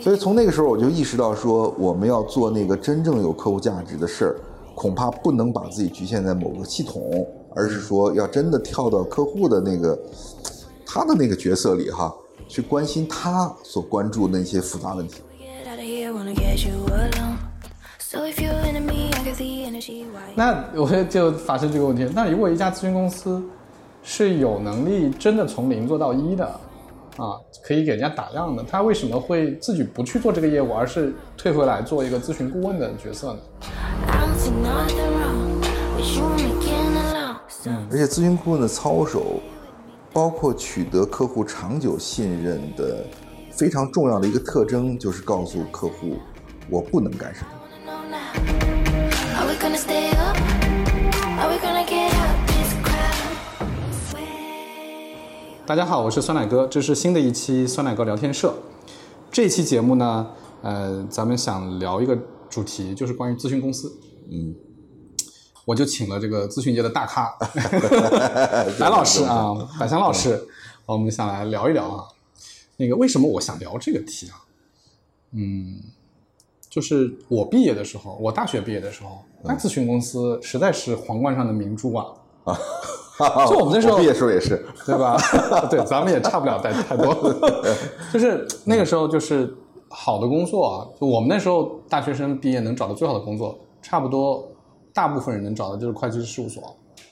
所以从那个时候我就意识到说，我们要做那个真正有客户价值的事儿，恐怕不能把自己局限在某个系统，而是说要真的跳到客户的那个他的那个角色里哈，去关心他所关注的那些复杂问题。那我就发生这个问题，那如果一家咨询公司是有能力真的从零做到一的，啊，可以给人家打样的，他为什么会自己不去做这个业务，而是退回来做一个咨询顾问的角色呢？而且咨询顾问的操守，包括取得客户长久信任的非常重要的一个特征，就是告诉客户我不能干什么。大家好，我是酸奶哥，这是新的一期酸奶哥聊天社。这期节目呢，呃，咱们想聊一个主题，就是关于咨询公司。嗯，我就请了这个咨询界的大咖，白老师啊，百强老师，我们想来聊一聊啊。那个为什么我想聊这个题啊？嗯，就是我毕业的时候，我大学毕业的时候，那咨询公司实在是皇冠上的明珠啊。啊，就我们那时候毕业时候也是，对吧？对，咱们也差不了太太多。就是那个时候，就是好的工作啊，就我们那时候大学生毕业能找到最好的工作，差不多大部分人能找的就是会计师事务所、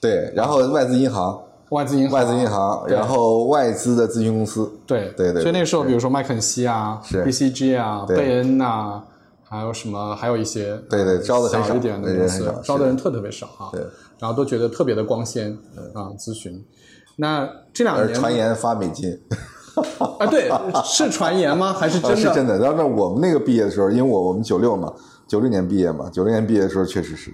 对，然后外资银行、外资银行、外资银行，然后外资的咨询公司，对对对所以那个时候，比如说麦肯锡啊、是 BCG 啊、贝恩呐、还有什么，还有一些对对招的很少小一点的公司招的人特特别少啊。对，然后都觉得特别的光鲜啊，咨询。那这两年而传言发美金，啊，对，是传言吗？还是啊真的？是真的。然后那我们那个毕业的时候，因为我我们九六嘛，九六年毕业嘛，九六年毕业的时候确实是，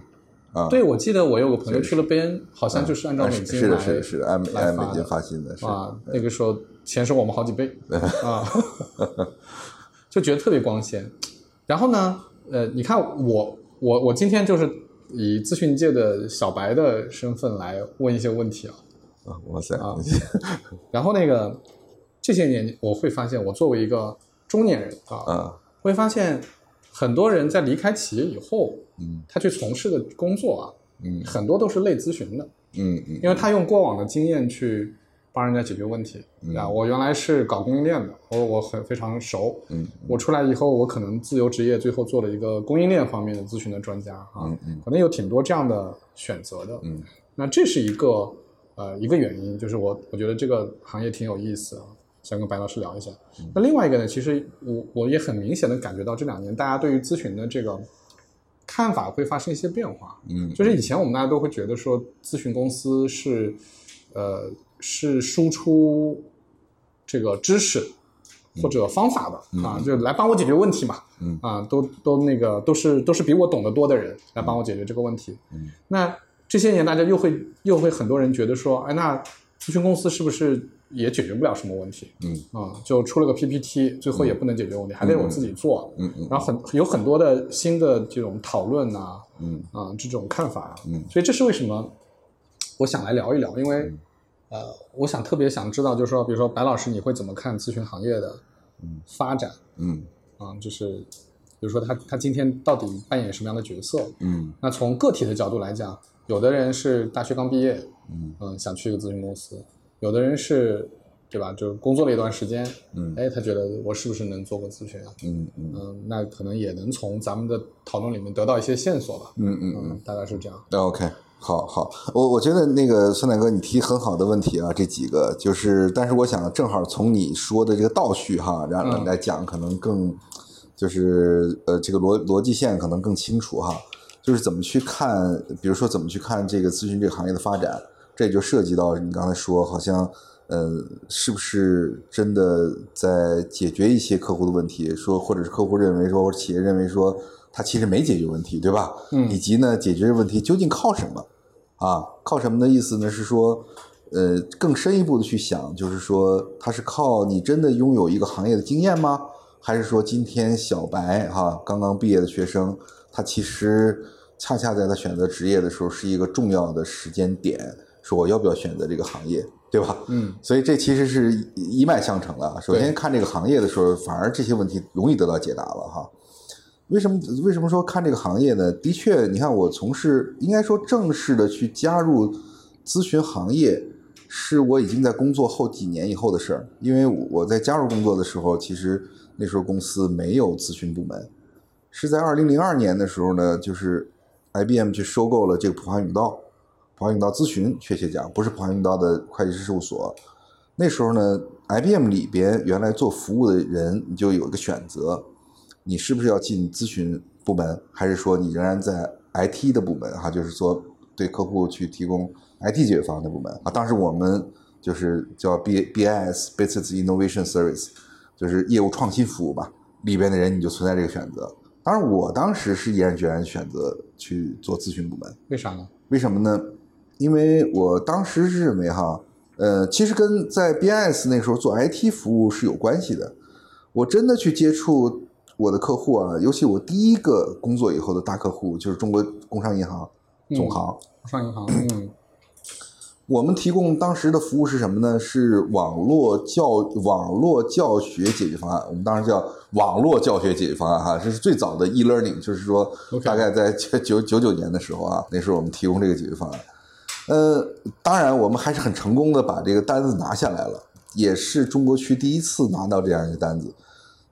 啊，对，我记得我有个朋友去了贝恩，好像就是按照啊美金来是是的，是的，是的，按按美金发薪的，是啊，那个时候钱是我们好几倍 啊，就觉得特别光鲜。然后呢，呃，你看我我我今天就是以咨询界的小白的身份来问一些问题啊。啊，哇塞，啊然后那个这些年我会发现，我作为一个中年人啊，啊，会发现很多人在离开企业以后，嗯他去从事的工作啊，嗯很多都是类咨询的，嗯嗯因为他用过往的经验去帮人家解决问题。啊，我原来是搞供应链的，我我很非常熟。嗯我出来以后，我可能自由职业，最后做了一个供应链方面的咨询的专家啊，嗯嗯可能有挺多这样的选择的。嗯那这是一个呃一个原因，就是我我觉得这个行业挺有意思啊，想跟白老师聊一下。嗯那另外一个呢，其实我我也很明显的感觉到这两年大家对于咨询的这个看法会发生一些变化。嗯，就是以前我们大家都会觉得说，咨询公司是呃是输出这个知识或者方法的、啊，就来帮我解决问题嘛。嗯啊，都都那个都是都是比我懂得多的人来帮我解决这个问题。嗯，那这些年大家又会又会很多人觉得说，哎，那咨询公司是不是也解决不了什么问题？嗯啊，就出了个 PPT，最后也不能解决问题，还得我自己做。嗯嗯然后很有很多的新的这种讨论呐、嗯啊，这种看法，嗯所以这是为什么我想来聊一聊，因为、呃，我想特别想知道，就是说，比如说白老师，你会怎么看咨询行业的发展嗯啊？就是比如说他他今天到底扮演什么样的角色？嗯那从个体的角度来讲，有的人是大学刚毕业，嗯想去一个咨询公司；有的人是，对吧？就工作了一段时间，嗯哎，他觉得我是不是能做个咨询啊？嗯嗯嗯，那可能也能从咱们的讨论里面得到一些线索吧。嗯嗯嗯，大概是这样。那 OK，好好，我我觉得那个酸奶哥你提很好的问题啊，这几个就是，但是我想正好从你说的这个倒叙哈，然后嗯来讲，可能更就是呃这个逻逻辑线可能更清楚哈，就是怎么去看，比如说怎么去看这个咨询这个行业的发展，这也就涉及到你刚才说，好像呃是不是真的在解决一些客户的问题，说或者是客户认为说，或者企业认为说。他其实没解决问题，对吧？嗯以及呢，解决问题究竟靠什么？啊，靠什么的意思呢？是说，呃，更深一步的去想，就是说，他是靠你真的拥有一个行业的经验吗？还是说，今天小白哈、刚刚毕业的学生，他其实恰恰在他选择职业的时候是一个重要的时间点，说我要不要选择这个行业对吧？嗯，所以这其实是一脉相承的。首先看这个行业的时候，反而这些问题容易得到解答了哈。为什么为什么说看这个行业呢？的确，你看我从事应该说正式的去加入咨询行业，是我已经在工作后几年以后的事儿。因为我在加入工作的时候，其实那时候公司没有咨询部门，是在二零零二年的时候呢，就是 IBM 去收购了这个普华永道，普华永道咨询，确切讲不是普华永道的会计师事务所。那时候呢，IBM 里边原来做服务的人，你就有一个选择，你是不是要进咨询部门，还是说你仍然在 IT 的部门哈，就是说对客户去提供 IT 解决方案的部门啊。当时我们就是叫 B BIS Business Innovation Service，就是业务创新服务吧，里边的人你就存在这个选择。当然，我当时是毅然决然选择去做咨询部门，为啥呢？为什么呢？因为我当时是认为哈，呃，其实跟在 BIS 那时候做 IT 服务是有关系的。我真的去接触我的客户啊，尤其我第一个工作以后的大客户就是中国工商银行总行。工商银行，嗯 我们提供当时的服务是什么呢？是网络教网络教学解决方案。我们当时叫网络教学解决方案哈，这是最早的 e-learning，就是说大概在九九九年的时候啊，那时候我们提供这个解决方案。呃，当然我们还是很成功的把这个单子拿下来了，也是中国区第一次拿到这样一个单子。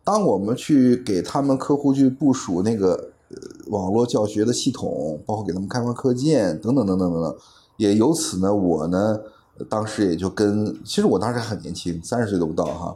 当我们去给他们客户去部署那个呃网络教学的系统，包括给他们开发课件等等等等等等，也由此呢，我呢呃当时也就跟，其实我当时还很年轻，三十岁都不到哈，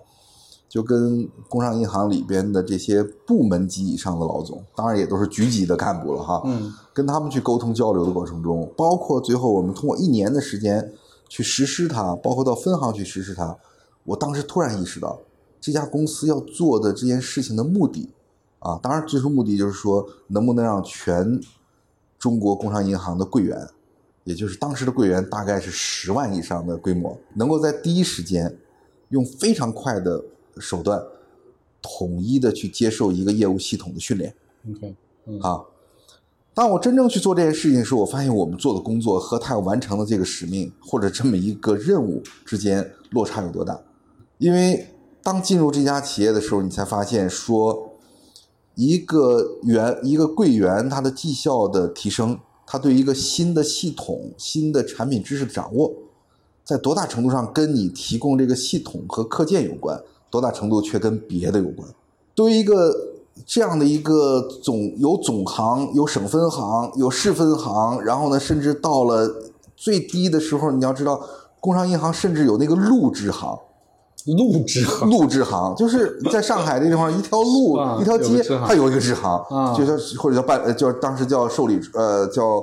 就跟工商银行里边的这些部门级以上的老总，当然也都是局级的干部了哈，嗯。跟他们去沟通交流的过程中，包括最后我们通过一年的时间去实施它，包括到分行去实施它，我当时突然意识到，这家公司要做的这件事情的目的，啊，当然最初目的就是说，能不能让全中国工商银行的柜员，也就是当时的柜员大概是十万以上的规模，能够在第一时间用非常快的手段，统一的去接受一个业务系统的训练。，OK，嗯啊。当我真正去做这件事情的时候，我发现我们做的工作和他要完成的这个使命或者这么一个任务之间落差有多大。因为当进入这家企业的时候，你才发现说，一个员一个柜员他的绩效的提升，他对一个新的系统、新的产品知识的掌握，在多大程度上跟你提供这个系统和课件有关，多大程度却跟别的有关。对于一个这样的一个总有总行、有省分行、有市分行，然后呢，甚至到了最低的时候，你要知道，工商银行甚至有那个路支行。录制行。路支行就是在上海这地方，一条路、啊一条街它有一个支行，啊。就叫或者叫办，呃叫当时叫受理，呃，叫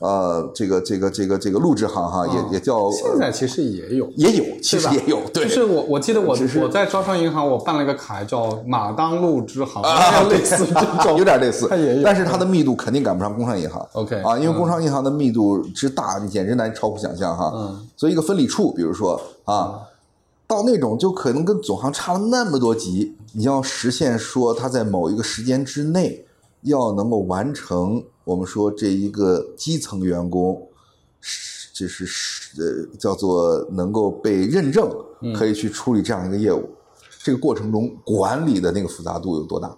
呃这个这个这个这个路支行哈，也也叫啊现在其实也有，也有，其实也有，对，就是我我记得我我在招商银行我办了个卡叫马当路支行，啊，类似这种，有点类似，它也有。但是它的密度肯定赶不上工商银行。OK，啊，因为嗯工商银行的密度之大，你简直难超乎想象哈。嗯，所以一个分理处，比如说啊，到那种就可能跟总行差了那么多级，你要实现说它在某一个时间之内要能够完成我们说这一个基层员工是就是是呃叫做能够被认证，可以去处理这样一个业务，这个过程中管理的那个复杂度有多大？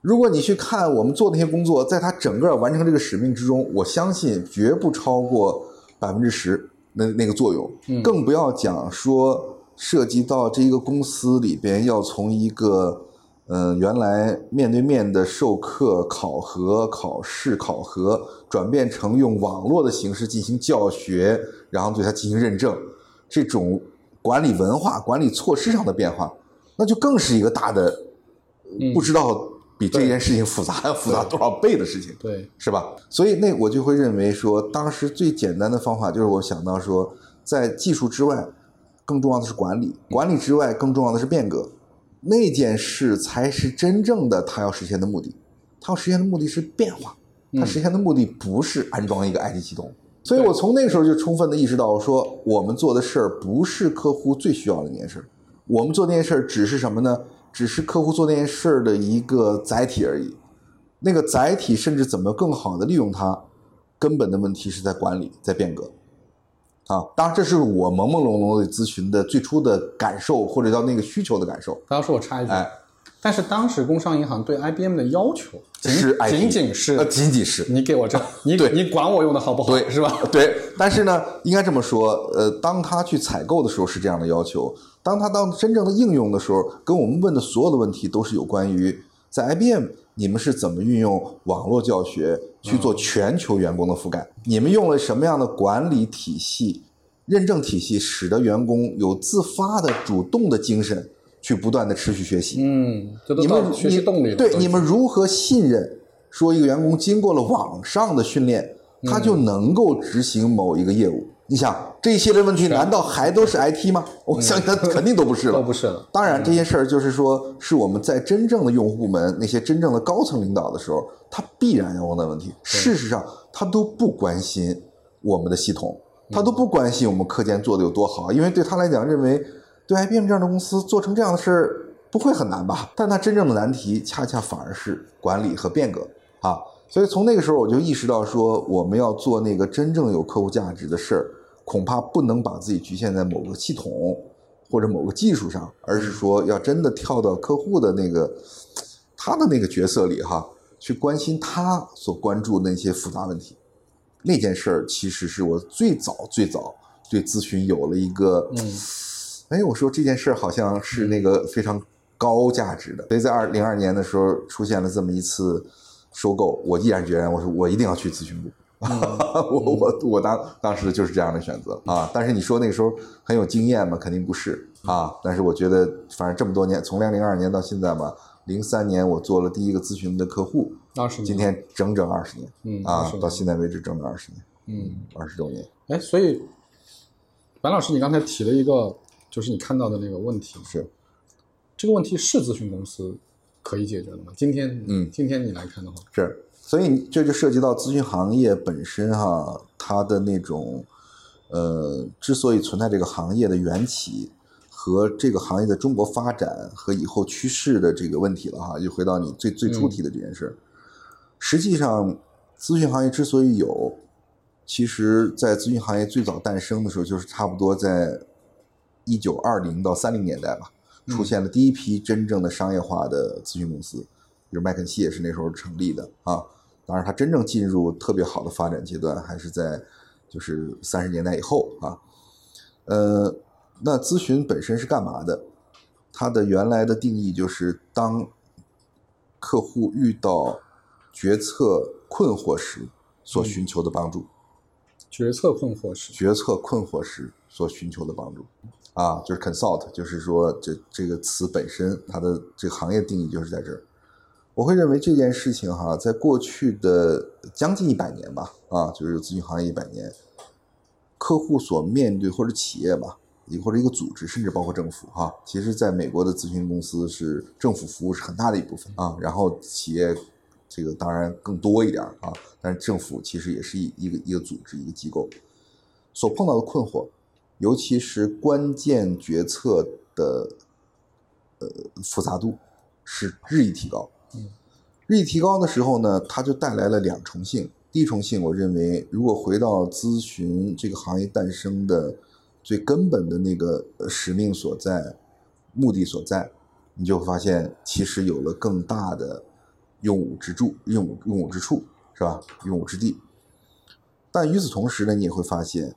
如果你去看我们做那些工作，在他整个完成这个使命之中，我相信绝不超过百分之十那那个作用，更不要讲说涉及到这一个公司里边要从一个呃原来面对面的授课、考核、考试、考核，转变成用网络的形式进行教学，然后对它进行认证，这种管理文化、管理措施上的变化，那就更是一个大的不知道比这件事情复杂要复杂多少倍的事情。对，是吧？所以那我就会认为说，当时最简单的方法就是我想到说，在技术之外，更重要的是管理；管理之外，更重要的是变革。那件事才是真正的他要实现的目的。他要实现的目的是变化，他实现的目的不是安装一个 IT 系统。所以我从那个时候就充分的意识到，说我们做的事儿不是客户最需要的那件事儿，我们做那件事儿只是什么呢？只是客户做那件事儿的一个载体而已。那个载体甚至怎么更好的利用它，根本的问题是在管理，在变革。啊。当然，这是我朦朦胧胧的咨询的最初的感受，或者叫那个需求的感受。大家说我插一句，哎，但是当时工商银行对 IBM 的要求仅仅仅是呃，仅仅是。你给我这，你对。你管我用的好不好，对。是吧？对，但是呢，应该这么说，呃，当他去采购的时候是这样的要求，当他当真正的应用的时候，跟我们问的所有的问题都是有关于在 IBM 你们是怎么运用网络教学去做全球员工的覆盖，你们用了什么样的管理体系、认证体系，使得员工有自发的、主动的精神去不断的持续学习。嗯，这都你们到学习动力了对你们如何信任？说一个员工经过了网上的训练，他就嗯能够执行某一个业务。你想这一系列问题，难道还都是 IT 吗？我相信他肯定都不是了。都不是了。当然，这些事儿就是说，是我们在真正的用户部门那些真正的高层领导的时候，他必然要问的问题。事实上，他都不关心我们的系统，他都不关心我们课件做的有多好，因为对他来讲，认为对 IBM 这样的公司做成这样的事儿不会很难吧？但它真正的难题，恰恰反而是管理和变革啊。所以从那个时候，我就意识到说，我们要做那个真正有客户价值的事儿，恐怕不能把自己局限在某个系统或者某个技术上，而是说要真的跳到客户的那个他的那个角色里哈，去关心他所关注的那些复杂问题。那件事儿其实是我最早最早对咨询有了一个，嗯，哎，我说这件事儿好像是那个非常高价值的，所以在二零二年的时候出现了这么一次收购，我毅然决然，我说我一定要去咨询部。我我我当当时就是这样的选择啊，但是你说那个时候很有经验吗？肯定不是啊。但是我觉得，反正这么多年，从两零二年到现在嘛，零三年我做了第一个咨询的客户，二十年，今天整整二十年嗯啊到现在为止整整二十年，嗯，二十周年。哎，所以白老师，你刚才提了一个，就是你看到的那个问题，是。这个问题是咨询公司可以解决的吗？今天，嗯。今天你来看的话，是，所以这就涉及到咨询行业本身哈，它的那种呃，之所以存在这个行业的缘起和这个行业的中国发展和以后趋势的这个问题了哈，又回到你最最初提的这件事。儿。实际上，咨询行业之所以有，其实在咨询行业最早诞生的时候，就是差不多在一九二零到三零年代吧，出现了第一批真正的商业化的咨询公司。比如麦肯锡也是那时候成立的啊。当然，它真正进入特别好的发展阶段，还是在就是三十年代以后啊。呃，那咨询本身是干嘛的？它的原来的定义就是，当客户遇到决策困惑时所寻求的帮助，决策困惑时，决策困惑时所寻求的帮助。啊，就是 consult，就是说这这个词本身，它的这个行业定义就是在这儿。我会认为这件事情哈，在过去的将近一百年吧，啊，就是咨询行业一百年，客户所面对或者企业吧，或者一个组织，甚至包括政府哈，其实在美国的咨询公司是政府服务是很大的一部分啊，然后企业这个当然更多一点啊，但是政府其实也是一一个一个组织一个机构所碰到的困惑，尤其是关键决策的呃复杂度是日益提高。日益提高的时候呢，它就带来了两重性。第一重性，我认为，如果回到咨询这个行业诞生的最根本的那个呃使命所在、目的所在，你就会发现，其实有了更大的用武之处、用武用武之处，是吧？用武之地。但与此同时呢，你也会发现，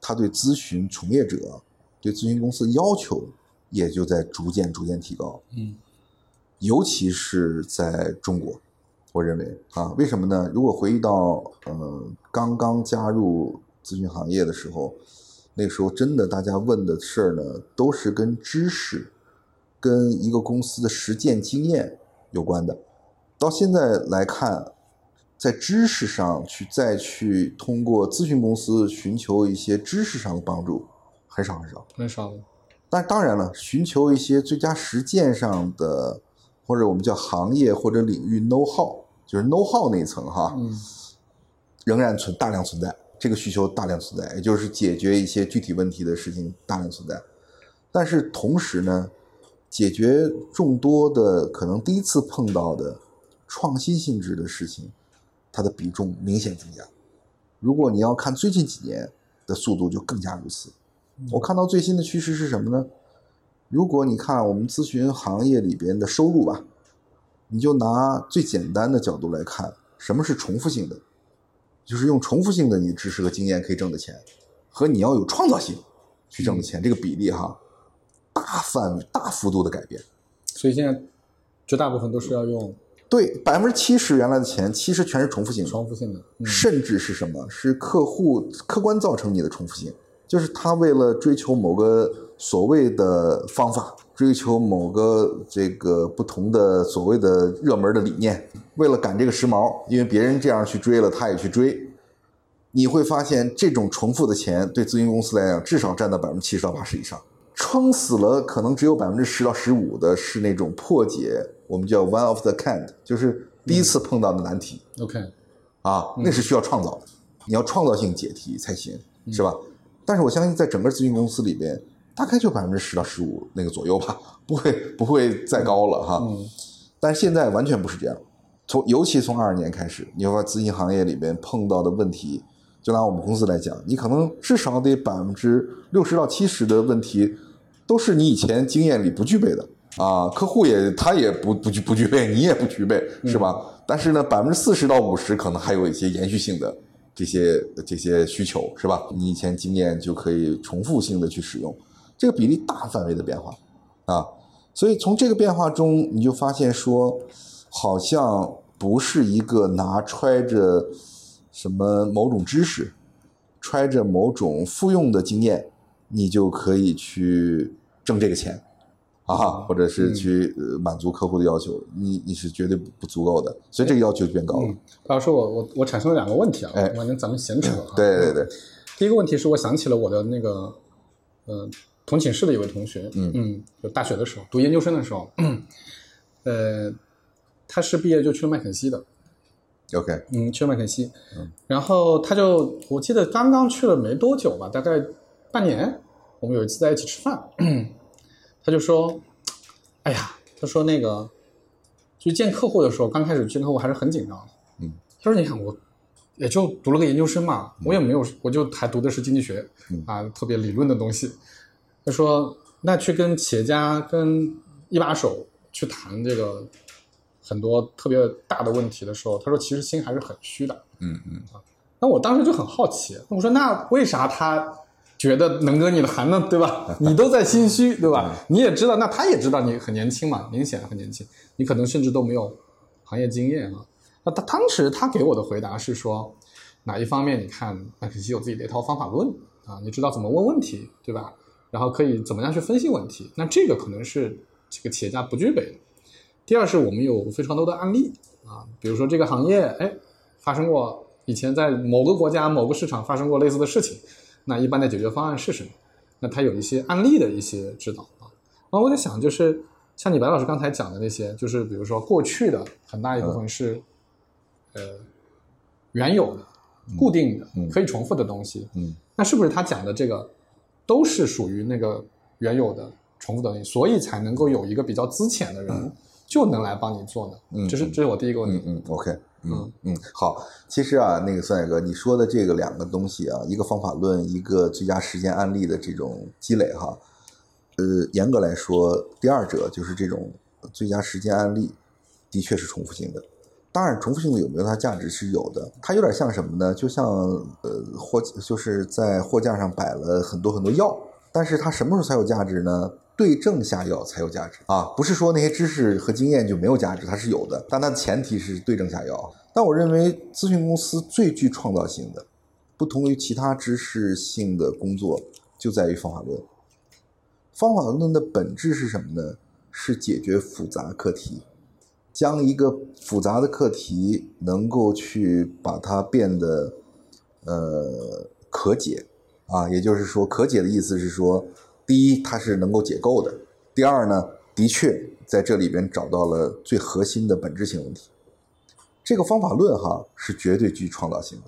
他对咨询从业者、对咨询公司的要求也就在逐渐逐渐提高。嗯尤其是在中国，我认为啊，为什么呢？如果回忆到呃刚刚加入咨询行业的时候，那个时候真的大家问的事儿呢，都是跟知识、跟一个公司的实践经验有关的。到现在来看，在知识上去再去通过咨询公司寻求一些知识上的帮助，很少很少。很少了，但当然了，寻求一些最佳实践上的，或者我们叫行业或者领域 know how，就是 know how 那一层哈，嗯仍然存大量存在，这个需求大量存在，也就是解决一些具体问题的事情大量存在。但是同时呢，解决众多的可能第一次碰到的创新性质的事情，它的比重明显增加。如果你要看最近几年，的速度就更加如此。我看到最新的趋势是什么呢？如果你看我们咨询行业里边的收入吧，你就拿最简单的角度来看，什么是重复性的？就是用重复性的你知识和经验可以挣的钱，和你要有创造性去挣的钱，这个比例哈，大范围、大幅度的改变。所以现在绝大部分都是要用对，百分之七十原来的钱，其实全是重复性的，重复性的，嗯甚至是什么？是客户客观造成你的重复性，就是他为了追求某个所谓的方法，追求某个这个不同的所谓的热门的理念，为了赶这个时髦，因为别人这样去追了，他也去追。你会发现，这种重复的钱对咨询公司来讲，至少占到百分之七十到八十以上。撑死了，可能只有百分之十到十五的是那种破解，我们叫 one of the kind，就是第一次碰到的难题。OK，啊，那是需要创造的，你要创造性解题才行，是吧？但是我相信，在整个咨询公司里边，大概就百分之十到十五那个左右吧，不会不会再高了哈。嗯但是现在完全不是这样，从尤其从二二年开始，你会发现咨询行业里边碰到的问题，就拿我们公司来讲，你可能至少得百分之六十到七十的问题，都是你以前经验里不具备的啊，客户也他也不不具不具备，你也不具备，是吧？但是呢，百分之四十到五十可能还有一些延续性的这些这些需求，是吧？你以前经验就可以重复性的去使用，这个比例大范围的变化啊。所以从这个变化中，你就发现说，好像不是一个拿揣着什么某种知识，揣着某种复用的经验，你就可以去挣这个钱啊，或者是去呃满足客户的要求，你你是绝对不不足够的，所以这个要求就变高了。白老师，我我我产生了两个问题啊，哎反正咱们闲扯啊。对对对，第一个问题是我想起了我的那个，呃，同寝室的一位同学，嗯。嗯就大学的时候读研究生的时候，呃，他是毕业就去了麦肯锡的，，OK，嗯，去了麦肯锡，然后他就我记得刚刚去了没多久吧，大概半年，我们有一次在一起吃饭，他就说，哎呀，他说那个去见客户的时候，刚开始见客户还是很紧张的，嗯，他说你看我也就读了个研究生嘛，我也没有，我就还读的是经济学，嗯。啊，特别理论的东西，他说那去跟企业家跟一把手去谈这个很多特别大的问题的时候，他说其实心还是很虚的。嗯嗯。那我当时就很好奇，我说那为啥他觉得能跟你谈呢？对吧？你都在心虚，对吧？你也知道，那他也知道你很年轻嘛，明显很年轻，你可能甚至都没有行业经验啊。那他当时他给我的回答是说，哪一方面你看麦肯锡有自己的一套方法论啊，你知道怎么问问题，对吧？然后可以怎么样去分析问题，那这个可能是这个企业家不具备的。第二是我们有非常多的案例啊，比如说这个行业，哎，发生过以前在某个国家某个市场发生过类似的事情，那一般的解决方案是什么？那它有一些案例的一些指导啊。然后我在想，就是像你白老师刚才讲的那些，就是比如说过去的很大一部分是、呃原有的、固定的、嗯可以重复的东西，嗯那是不是他讲的这个都是属于那个原有的重复的东西，所以才能够有一个比较资浅的人就能来帮你做呢？嗯这是这是我第一个问题。嗯嗯，OK，嗯嗯，好。其实啊，那个孙海哥，你说的这个两个东西啊，一个方法论，一个最佳实践案例的这种积累哈，呃，严格来说，第二者就是这种最佳实践案例，的确是重复性的。当然，重复性的有没有它价值是有的，它有点像什么呢？就像呃货就是在货架上摆了很多很多药，但是它什么时候才有价值呢？对症下药才有价值啊！不是说那些知识和经验就没有价值，它是有的，但它的前提是对症下药。但我认为咨询公司最具创造性的，不同于其他知识性的工作，就在于方法论。方法论的本质是什么呢？是解决复杂课题，将一个复杂的课题能够去把它变得呃可解啊，也就是说，可解的意思是说，第一，它是能够解构的；第二呢，的确在这里边找到了最核心的本质性问题。这个方法论哈是绝对具创造性的。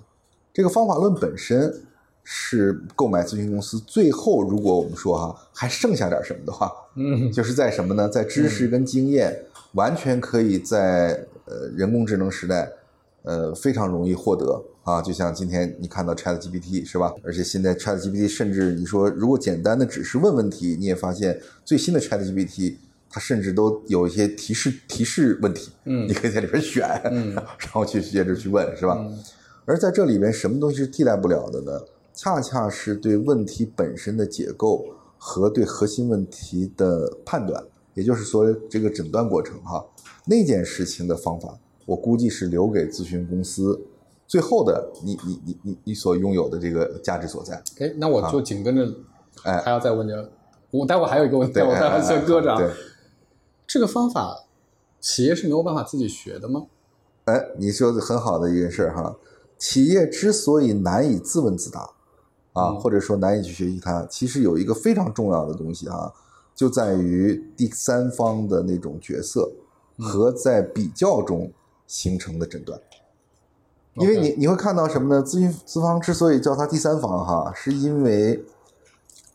这个方法论本身是购买咨询公司最后，如果我们说哈还剩下点什么的话，嗯就是在什么呢？在知识跟经验完全可以在呃人工智能时代，呃非常容易获得啊，就像今天你看到 Chat GPT 是吧？而且现在 Chat GPT 甚至你说如果简单的只是问问题，你也发现最新的 Chat GPT 它甚至都有一些提示提示问题，嗯你可以在里边选，嗯然后去接着去问是吧？嗯而在这里边，什么东西是替代不了的呢？恰恰是对问题本身的解构和对核心问题的判断，也就是说这个诊断过程哈。那件事情的方法，我估计是留给咨询公司最后的你你你你你所拥有的这个价值所在。哎，那我就紧跟着，哎还要再问这个，我待会儿还有一个问题，对，我待会儿哎先搁着啊。对，这个方法，企业是没有办法自己学的吗？哎，你说的很好的一件事儿哈。企业之所以难以自问自答啊，嗯或者说难以去学习它，其实有一个非常重要的东西哈，就在于第三方的那种角色嗯和在比较中形成的诊断。因为你你会看到什么呢？咨询资方之所以叫它第三方哈，是因为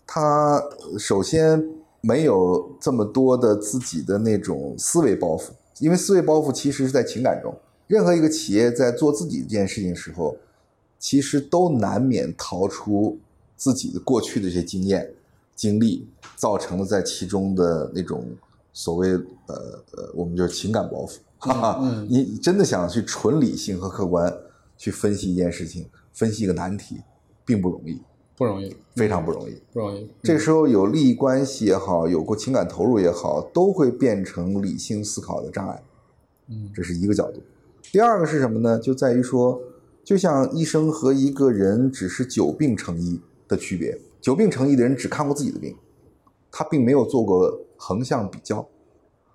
它首先没有这么多的自己的那种思维包袱，因为思维包袱其实是在情感中。任何一个企业在做自己这件事情的时候，其实都难免逃出自己的过去的这些经验、经历造成了在其中的那种所谓呃呃，我们就是情感包袱。哈哈，嗯你真的想去纯理性和客观去分析一件事情，分析一个难题，并不容易，不容易，非常不容易。不容易。这个时候有利益关系也好，有过情感投入也好，都会变成理性思考的障碍。嗯这是一个角度。第二个是什么呢？就在于说，就像医生和一个人只是久病成医的区别。久病成医的人只看过自己的病，他并没有做过横向比较。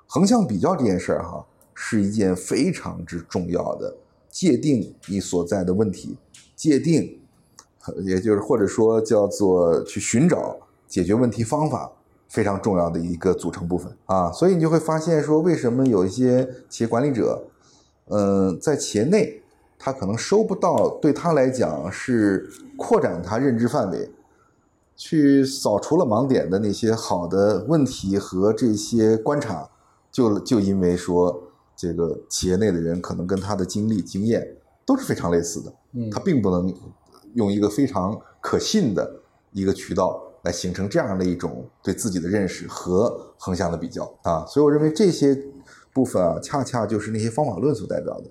横向比较这件事儿哈，是一件非常之重要的，界定你所在的问题，界定，也就是或者说叫做去寻找解决问题方法，非常重要的一个组成部分啊。所以你就会发现说，为什么有一些企业管理者，嗯、在企业内他可能收不到对他来讲是扩展他认知范围，去扫除了盲点的那些好的问题和这些观察，就就因为说这个企业内的人可能跟他的经历经验都是非常类似的，嗯他并不能用一个非常可信的一个渠道来形成这样的一种对自己的认识和横向的比较啊，所以我认为这些部分啊，恰恰就是那些方法论所代表的。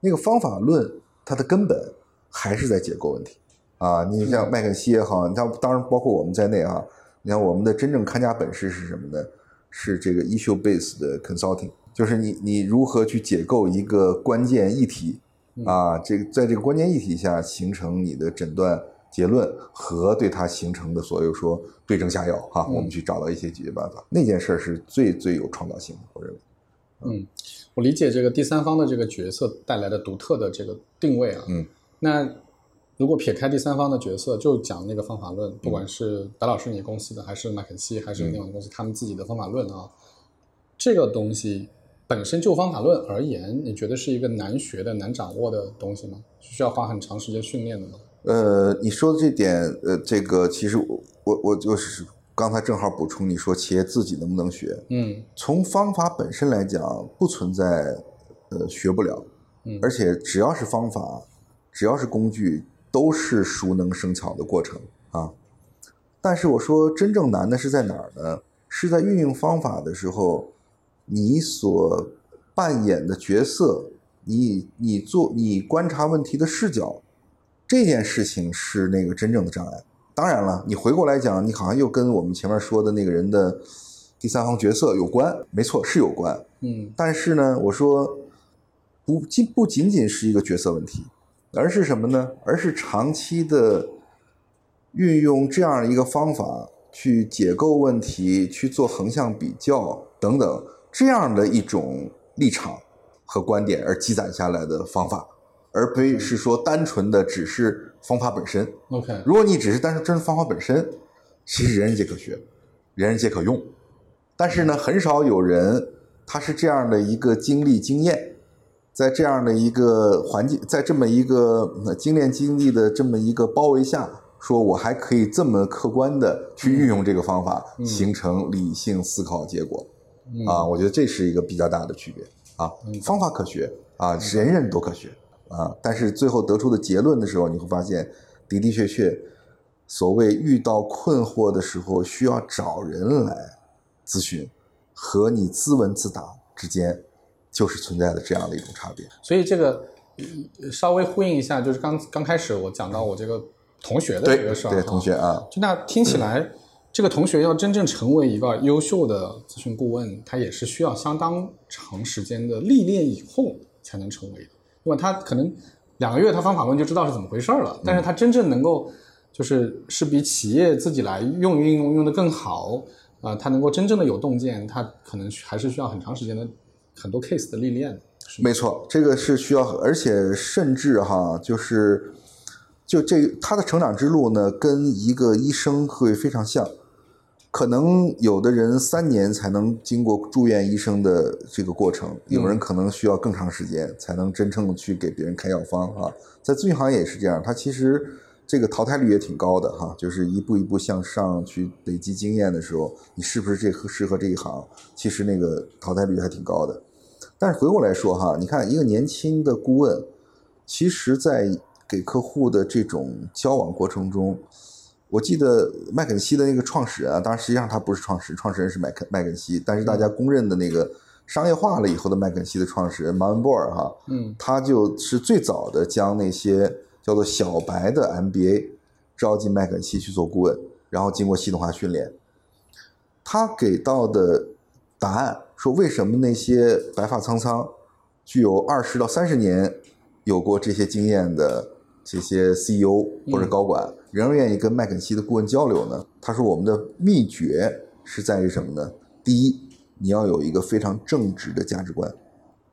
那个方法论它的根本还是在结构问题啊。你像麦肯锡也好，你像当然包括我们在内啊，你看我们的真正看家本事是什么呢？是这个 issue based 的 consulting，就是你你如何去解构一个关键议题啊，这个在这个关键议题下形成你的诊断结论和对它形成的所有说对症下药哈、我们去找到一些解决办法。那件事儿是最最有创造性的，我认为。嗯，我理解这个第三方的这个角色带来的独特的这个定位啊。嗯，那如果撇开第三方的角色，就讲那个方法嗯论，不管是白老师你公司的，还是麦肯锡，还是另外的公司，他们自己的方法论啊，这个东西本身就方法论而言，你觉得是一个难学的、难掌握的东西吗？需要花很长时间训练的吗？呃，你说的这点，呃，这个其实我我我就是刚才正好补充你说企业自己能不能学，嗯从方法本身来讲，不存在呃学不了，嗯而且只要是方法，只要是工具，都是熟能生巧的过程啊。但是我说真正难的是在哪儿呢？是在运用方法的时候，你所扮演的角色，你你做你观察问题的视角，这件事情是那个真正的障碍。当然了，你回过来讲，你好像又跟我们前面说的那个人的第三方角色有关，没错，是有关。嗯但是呢，我说不仅不仅仅是一个角色问题，而是什么呢？而是长期的运用这样一个方法去解构问题、去做横向比较等等这样的一种立场和观点而积攒下来的方法，而非是说单纯的只是方法本身。，OK，如果你只是单纯真方法本身，其实人人皆可学，人人皆可用。但是呢，很少有人他是这样的一个经历经验，在这样的一个环境，在这么一个呃经验经历的这么一个包围下，说我还可以这么客观的去运用这个方法，形成理性思考结果。啊，我觉得这是一个比较大的区别啊。方法可学啊，人人都可学。啊。但是最后得出的结论的时候，你会发现的的确确，所谓遇到困惑的时候需要找人来咨询，和你自问自答之间就是存在的这样的一种差别。所以这个呃稍微呼应一下，就是刚刚开始我讲到我这个同学的这个事儿，对，同学啊，就那听起来，这个同学要真正成为一个优秀的咨询顾问，他也是需要相当长时间的历练以后才能成为的。因为他可能两个月他方法论就知道是怎么回事了，但是他真正能够就是是比企业自己来用运用用的更好啊、他能够真正的有洞见，他可能还是需要很长时间的很多 case 的历练的。没错，这个是需要，而且甚至哈，就是就这他的成长之路呢，跟一个医生会非常像。可能有的人三年才能经过住院医生的这个过程，有人可能需要更长时间才能真正的去给别人开药方啊。在咨询行业也是这样，它其实这个淘汰率也挺高的哈，就是一步一步向上去累积经验的时候，你是不是这适合这一行，其实那个淘汰率还挺高的。但是回过来说哈，你看一个年轻的顾问，其实在给客户的这种交往过程中，我记得麦肯锡的那个创始人啊，当然实际上他不是创始人，创始人是麦肯麦肯锡，但是大家公认的那个商业化了以后的麦肯锡的创始人马文波尔哈，嗯。他就是最早的将那些叫做小白的 MBA 招进麦肯锡去做顾问，然后经过系统化训练，他给到的答案说，为什么那些白发苍苍、具有二十到三十年有过这些经验的这些 CEO 或者高管，仍然愿意跟麦肯锡的顾问交流呢？他说，我们的秘诀是在于什么呢？第一，你要有一个非常正直的价值观，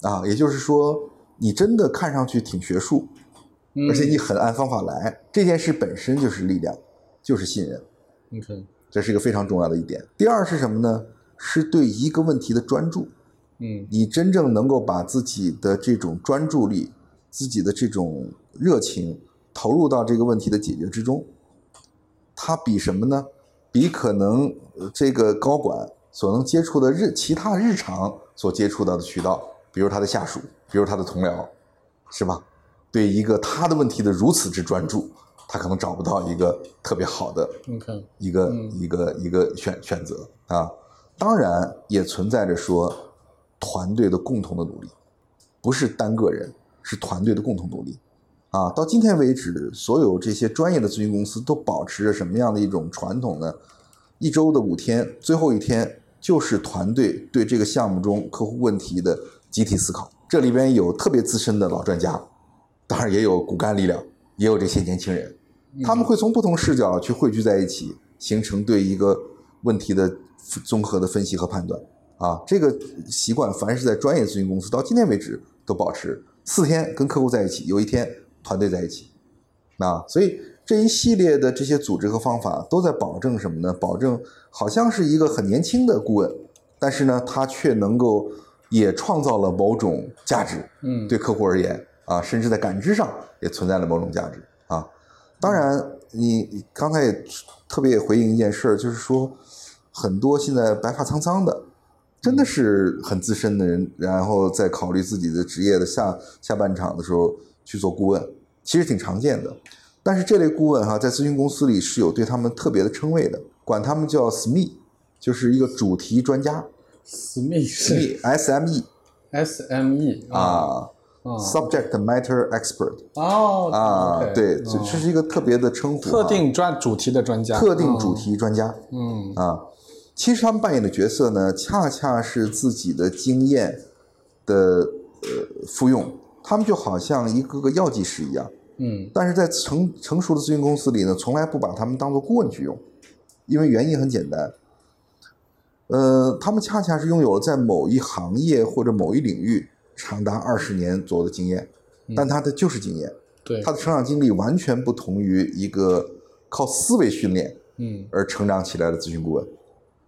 啊，也就是说，你真的看上去挺学术，嗯而且你很按方法来，这件事本身就是力量，就是信任。，OK，这是一个非常重要的一点。第二是什么呢？是对一个问题的专注。嗯你真正能够把自己的这种专注力、自己的这种热情投入到这个问题的解决之中，它比什么呢？比可能呃这个高管所能接触的日其他日常所接触到的渠道，比如他的下属，比如他的同僚，是吧？对一个他的问题的如此之专注，他可能找不到一个特别好的一个、嗯一个一个选选择啊。当然也存在着说团队的共同的努力，不是单个人，是团队的共同努力啊。到今天为止，所有这些专业的咨询公司都保持着什么样的一种传统呢？一周的五天，最后一天就是团队对这个项目中客户问题的集体思考。这里边有特别资深的老专家，当然也有骨干力量，也有这些年轻人。他们会从不同视角去汇聚在一起，形成对一个问题的综合的分析和判断。啊，这个习惯凡是在专业咨询公司到今天为止都保持四天跟客户在一起，有一天团队在一起。啊，所以这一系列的这些组织和方法都在保证什么呢？保证好像是一个很年轻的顾问，但是呢，他却能够也创造了某种价值。嗯对客户而言啊，甚至在感知上也存在了某种价值啊。当然，你你刚才也特别也回应一件事儿，就是说很多现在白发苍苍的，真的是很资深的人，然后在考虑自己的职业的下下半场的时候去做顾问，其实挺常见的。但是这类顾问哈，在咨询公司里是有对他们特别的称谓的，管他们叫 SME，就是一个主题专家 SME 是，SME S M E SME 啊啊，Subject Matter Expert。哦啊对，哦这这是一个特别的称呼啊，特定专主题的专家，特定主题专家嗯啊。其实他们扮演的角色呢，恰恰是自己的经验的呃复用，他们就好像一个个药剂师一样，嗯但是在成成熟的咨询公司里呢，从来不把他们当做顾问去用，因为原因很简单，呃，他们恰恰是拥有了在某一行业或者某一领域长达二十年左右的经验，但他的就是经验。对他的成长经历完全不同于一个靠思维训练嗯而成长起来的咨询顾问。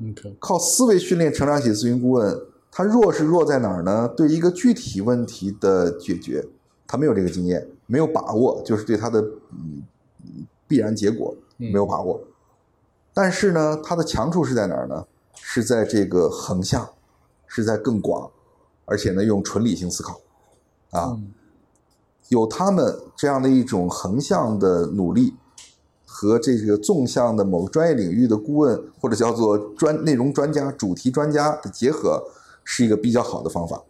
OK 靠思维训练成长起的咨询顾问，他弱是弱在哪儿呢？对一个具体问题的解决，他没有这个经验，没有把握，就是对它的嗯嗯必然结果没有把握。但是呢，它的强处是在哪儿呢？是在这个横向，是在更广，而且呢，用纯理性思考啊。嗯有他们这样的一种横向的努力和这个纵向的某个专业领域的顾问或者叫做专内容专家、主题专家的结合，是一个比较好的方法。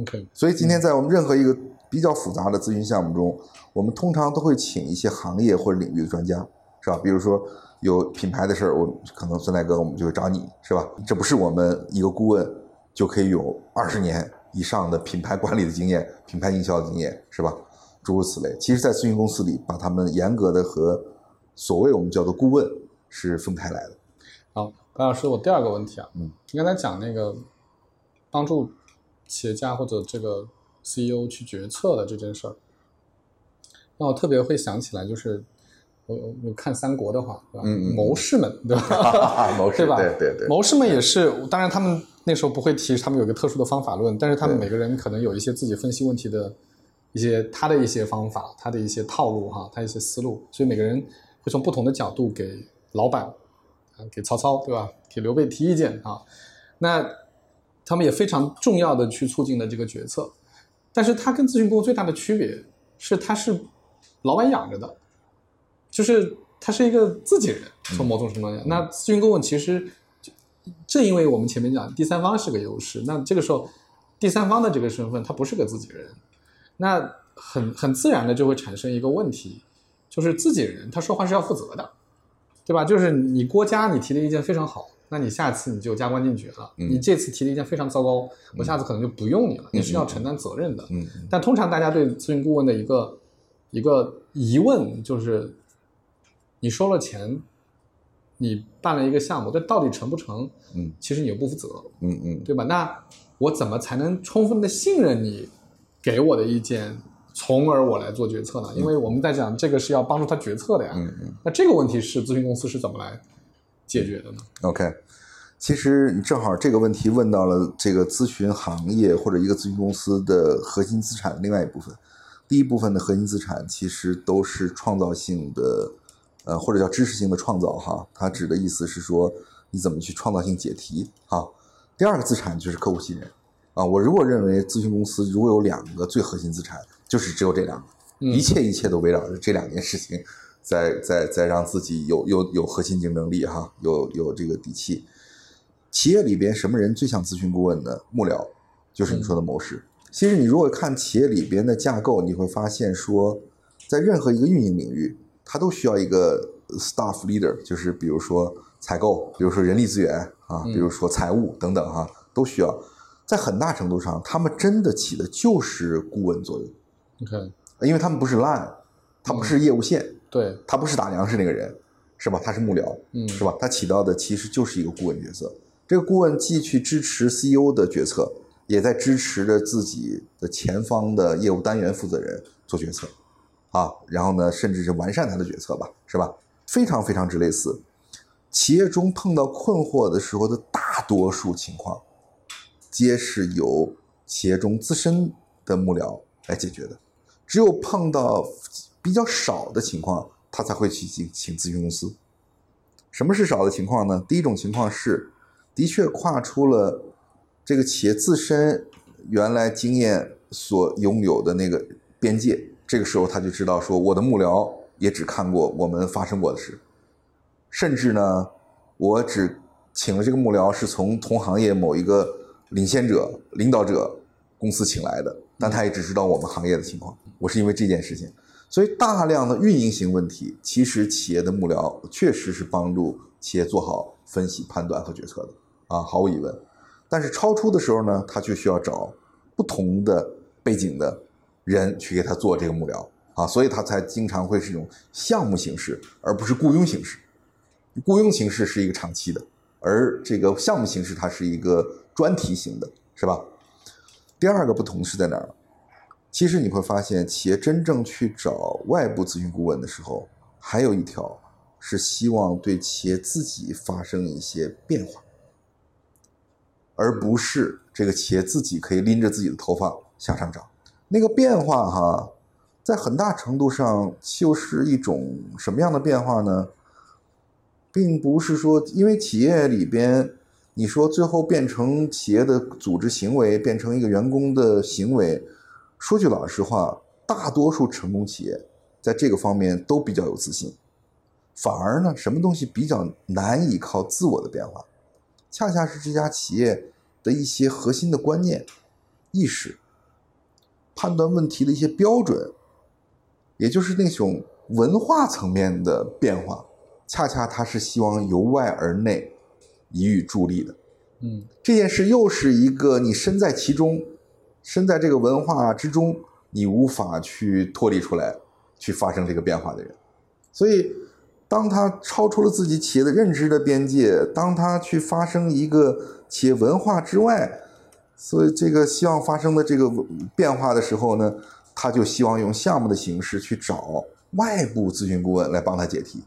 OK，所以今天在我们任何一个比较复杂的咨询项目中，我们通常都会请一些行业或者领域的专家，是吧？比如说有品牌的事儿，我可能孙大哥我们就会找你，是吧？这不是我们一个顾问就可以有二十年以上的品牌管理的经验、品牌营销的经验，是吧？诸如此类。其实，在咨询公司里，把他们严格的和所谓我们叫做顾问是分开来的。好，白老师，我第二个问题啊，嗯，你刚才讲那个帮助企业家或者这个 CEO 去决策的这件事儿，让我特别会想起来，就是我我我看三国的话，对吧？嗯嗯嗯谋士们，对吧？谋士对吧？对对对谋士们也是，当然他们那时候不会提他们有一个特殊的方法论，但是他们每个人可能有一些自己分析问题的一些他的一些方法，他的一些套路哈，他一些思路，所以每个人会从不同的角度给老板啊，给曹操对吧？给刘备提意见啊，那他们也非常重要的去促进了这个决策，但是他跟咨询顾问最大的区别是他是老板养着的，就是他是一个自己人，从某种程度上讲，那咨询顾问其实正因为我们前面讲第三方是个优势，那这个时候第三方的这个身份他不是个自己人，那很很自然的就会产生一个问题，就是自己人他说话是要负责的，对吧？就是你郭嘉你提的意见非常好，那你下次你就加官进爵了。嗯你这次提的意见非常糟糕，我下次可能就不用你了，你是要承担责任的。嗯但通常大家对咨询顾问的一个一个疑问就是，你收了钱，你办了一个项目，这到底成不成？嗯其实你又不负责，嗯嗯对吧？那我怎么才能充分的信任你给我的意见，从而我来做决策呢？因为我们在讲这个是要帮助他决策的呀。嗯嗯。那这个问题是咨询公司是怎么来解决的呢？OK，其实你正好这个问题问到了这个咨询行业或者一个咨询公司的核心资产的另外一部分。第一部分的核心资产其实都是创造性的，呃，或者叫知识性的创造哈。它指的意思是说你怎么去创造性解题哈。第二个资产就是客户信任啊。我如果认为咨询公司如果有两个最核心资产，就是只有这两个，嗯一切一切都围绕着这两件事情，在在在让自己有有有核心竞争力哈，有有这个底气。企业里边什么人最像咨询顾问呢？幕僚，就是你说的谋士。其实你如果看企业里边的架构，你会发现说，在任何一个运营领域，它都需要一个 staff leader，就是比如说采购，比如说人力资源啊，比如说财务等等哈，都需要。在很大程度上，他们真的起的就是顾问作用，OK，因为他们不是 line，他不是业务线，对，他不是打粮食那个人，是吧？他是幕僚，嗯是吧？他起到的其实就是一个顾问角色。这个顾问既去支持 CEO 的决策，也在支持着自己的前方的业务单元负责人做决策，啊，然后呢，甚至是完善他的决策吧，是吧？非常非常之类似。企业中碰到困惑的时候的大多数情况，皆是由企业中自身的幕僚来解决的。只有碰到比较少的情况，他才会去请请咨询公司。什么是少的情况呢？第一种情况是，的确跨出了这个企业自身原来经验所拥有的那个边界，这个时候他就知道说，我的幕僚也只看过我们发生过的事，甚至呢，我只请了这个幕僚是从同行业某一个领先者、领导者公司请来的，但他也只知道我们行业的情况。我是因为这件事情，所以大量的运营型问题，其实企业的幕僚确实是帮助企业做好分析、判断和决策的啊，毫无疑问。但是超出的时候呢，他就需要找不同的背景的人去给他做这个幕僚啊，所以他才经常会是一种项目形式，而不是雇佣形式。雇佣形式是一个长期的，而这个项目形式它是一个专题型的，是吧？第二个不同是在哪儿？其实你会发现，企业真正去找外部咨询顾问的时候，还有一条是希望对企业自己发生一些变化，而不是这个企业自己可以拎着自己的头发向上涨。那个变化哈，在很大程度上就是一种什么样的变化呢？并不是说，因为企业里边，你说最后变成企业的组织行为，变成一个员工的行为，说句老实话，大多数成功企业在这个方面都比较有自信，反而呢，什么东西比较难以靠自我的变化，恰恰是这家企业的一些核心的观念、意识、判断问题的一些标准，也就是那种文化层面的变化，恰恰它是希望由外而内予以助力的。嗯这件事又是一个你身在其中，身在这个文化之中，你无法去脱离出来，去发生这个变化的人。所以，当他超出了自己企业的认知的边界，当他去发生一个企业文化之外，所以这个希望发生的这个变化的时候呢，他就希望用项目的形式去找外部咨询顾问来帮他解题。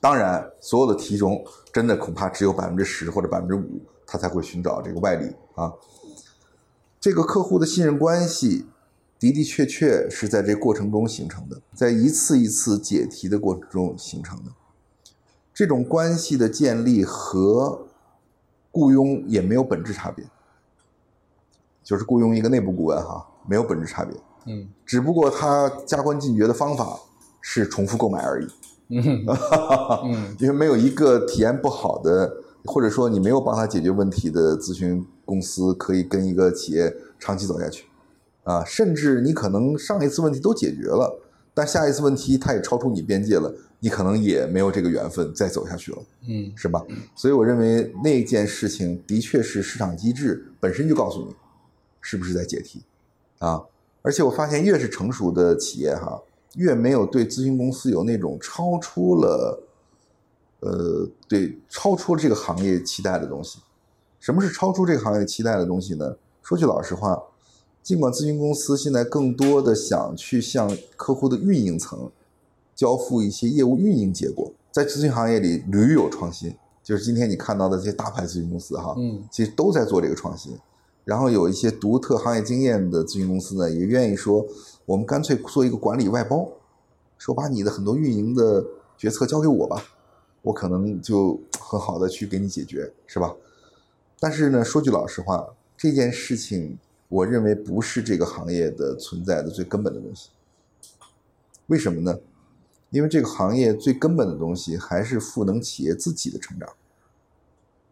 当然，所有的题中，真的恐怕只有百分之十或者百分之五，他才会寻找这个外力啊。这个客户的信任关系的的确确是在这过程中形成的，在一次一次解题的过程中形成的。这种关系的建立和雇佣也没有本质差别，就是雇佣一个内部顾问哈，没有本质差别，嗯只不过他加官进爵的方法是重复购买而已。嗯嗯因为没有一个体验不好的，或者说你没有帮他解决问题的咨询公司，可以跟一个企业长期走下去，啊，甚至你可能上一次问题都解决了，但下一次问题它也超出你边界了，你可能也没有这个缘分再走下去了，嗯是吧？所以我认为那件事情的确是市场机制本身就告诉你，是不是在解题，啊，而且我发现越是成熟的企业哈，越没有对咨询公司有那种超出了，呃，对超出了这个行业期待的东西。什么是超出这个行业期待的东西呢？说句老实话，尽管咨询公司现在更多的想去向客户的运营层交付一些业务运营结果，在咨询行业里屡有创新，就是今天你看到的这些大牌咨询公司哈，嗯其实都在做这个创新。然后有一些独特行业经验的咨询公司呢，也愿意说，我们干脆做一个管理外包，说把你的很多运营的决策交给我吧，我可能就很好的去给你解决，是吧？但是呢，说句老实话，这件事情我认为不是这个行业的存在的最根本的东西。为什么呢？因为这个行业最根本的东西还是赋能企业自己的成长，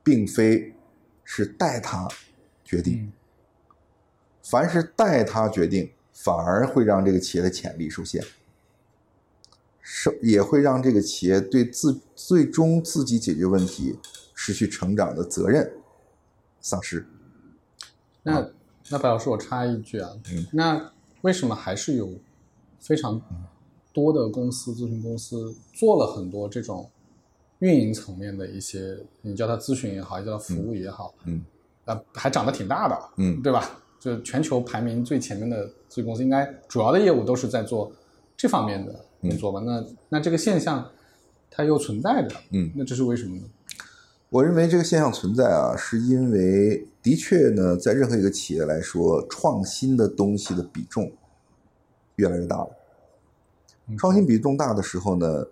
并非是代他决定。嗯凡是代他决定，反而会让这个企业的潜力受限，是也会让这个企业对自最终自己解决问题、持续成长的责任丧失。那那白老师，我插一句啊，嗯那为什么还是有非常多的公司咨询公司做了很多这种运营层面的一些，你叫它咨询也好，叫它服务也好，嗯啊、还长得挺大的，嗯对吧？就全球排名最前面的咨询公司，应该主要的业务都是在做这方面的工作吧？那那这个现象它又存在着，嗯，那这是为什么呢？我认为这个现象存在啊，是因为的确呢，在任何一个企业来说，创新的东西的比重越来越大了。创新比重大的时候呢，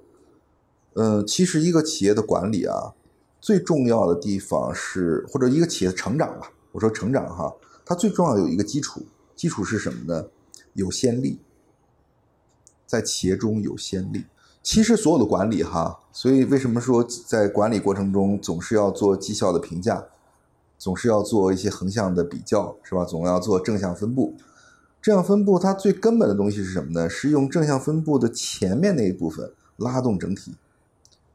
呃，其实一个企业的管理啊，最重要的地方是，或者一个企业的成长吧，我说成长哈，它最重要有一个基础，基础是什么呢？有先例，在企业中有先例。其实所有的管理哈，所以为什么说在管理过程中总是要做绩效的评价，总是要做一些横向的比较，是吧？总要做正向分布。正向分布它最根本的东西是什么呢？是用正向分布的前面那一部分拉动整体。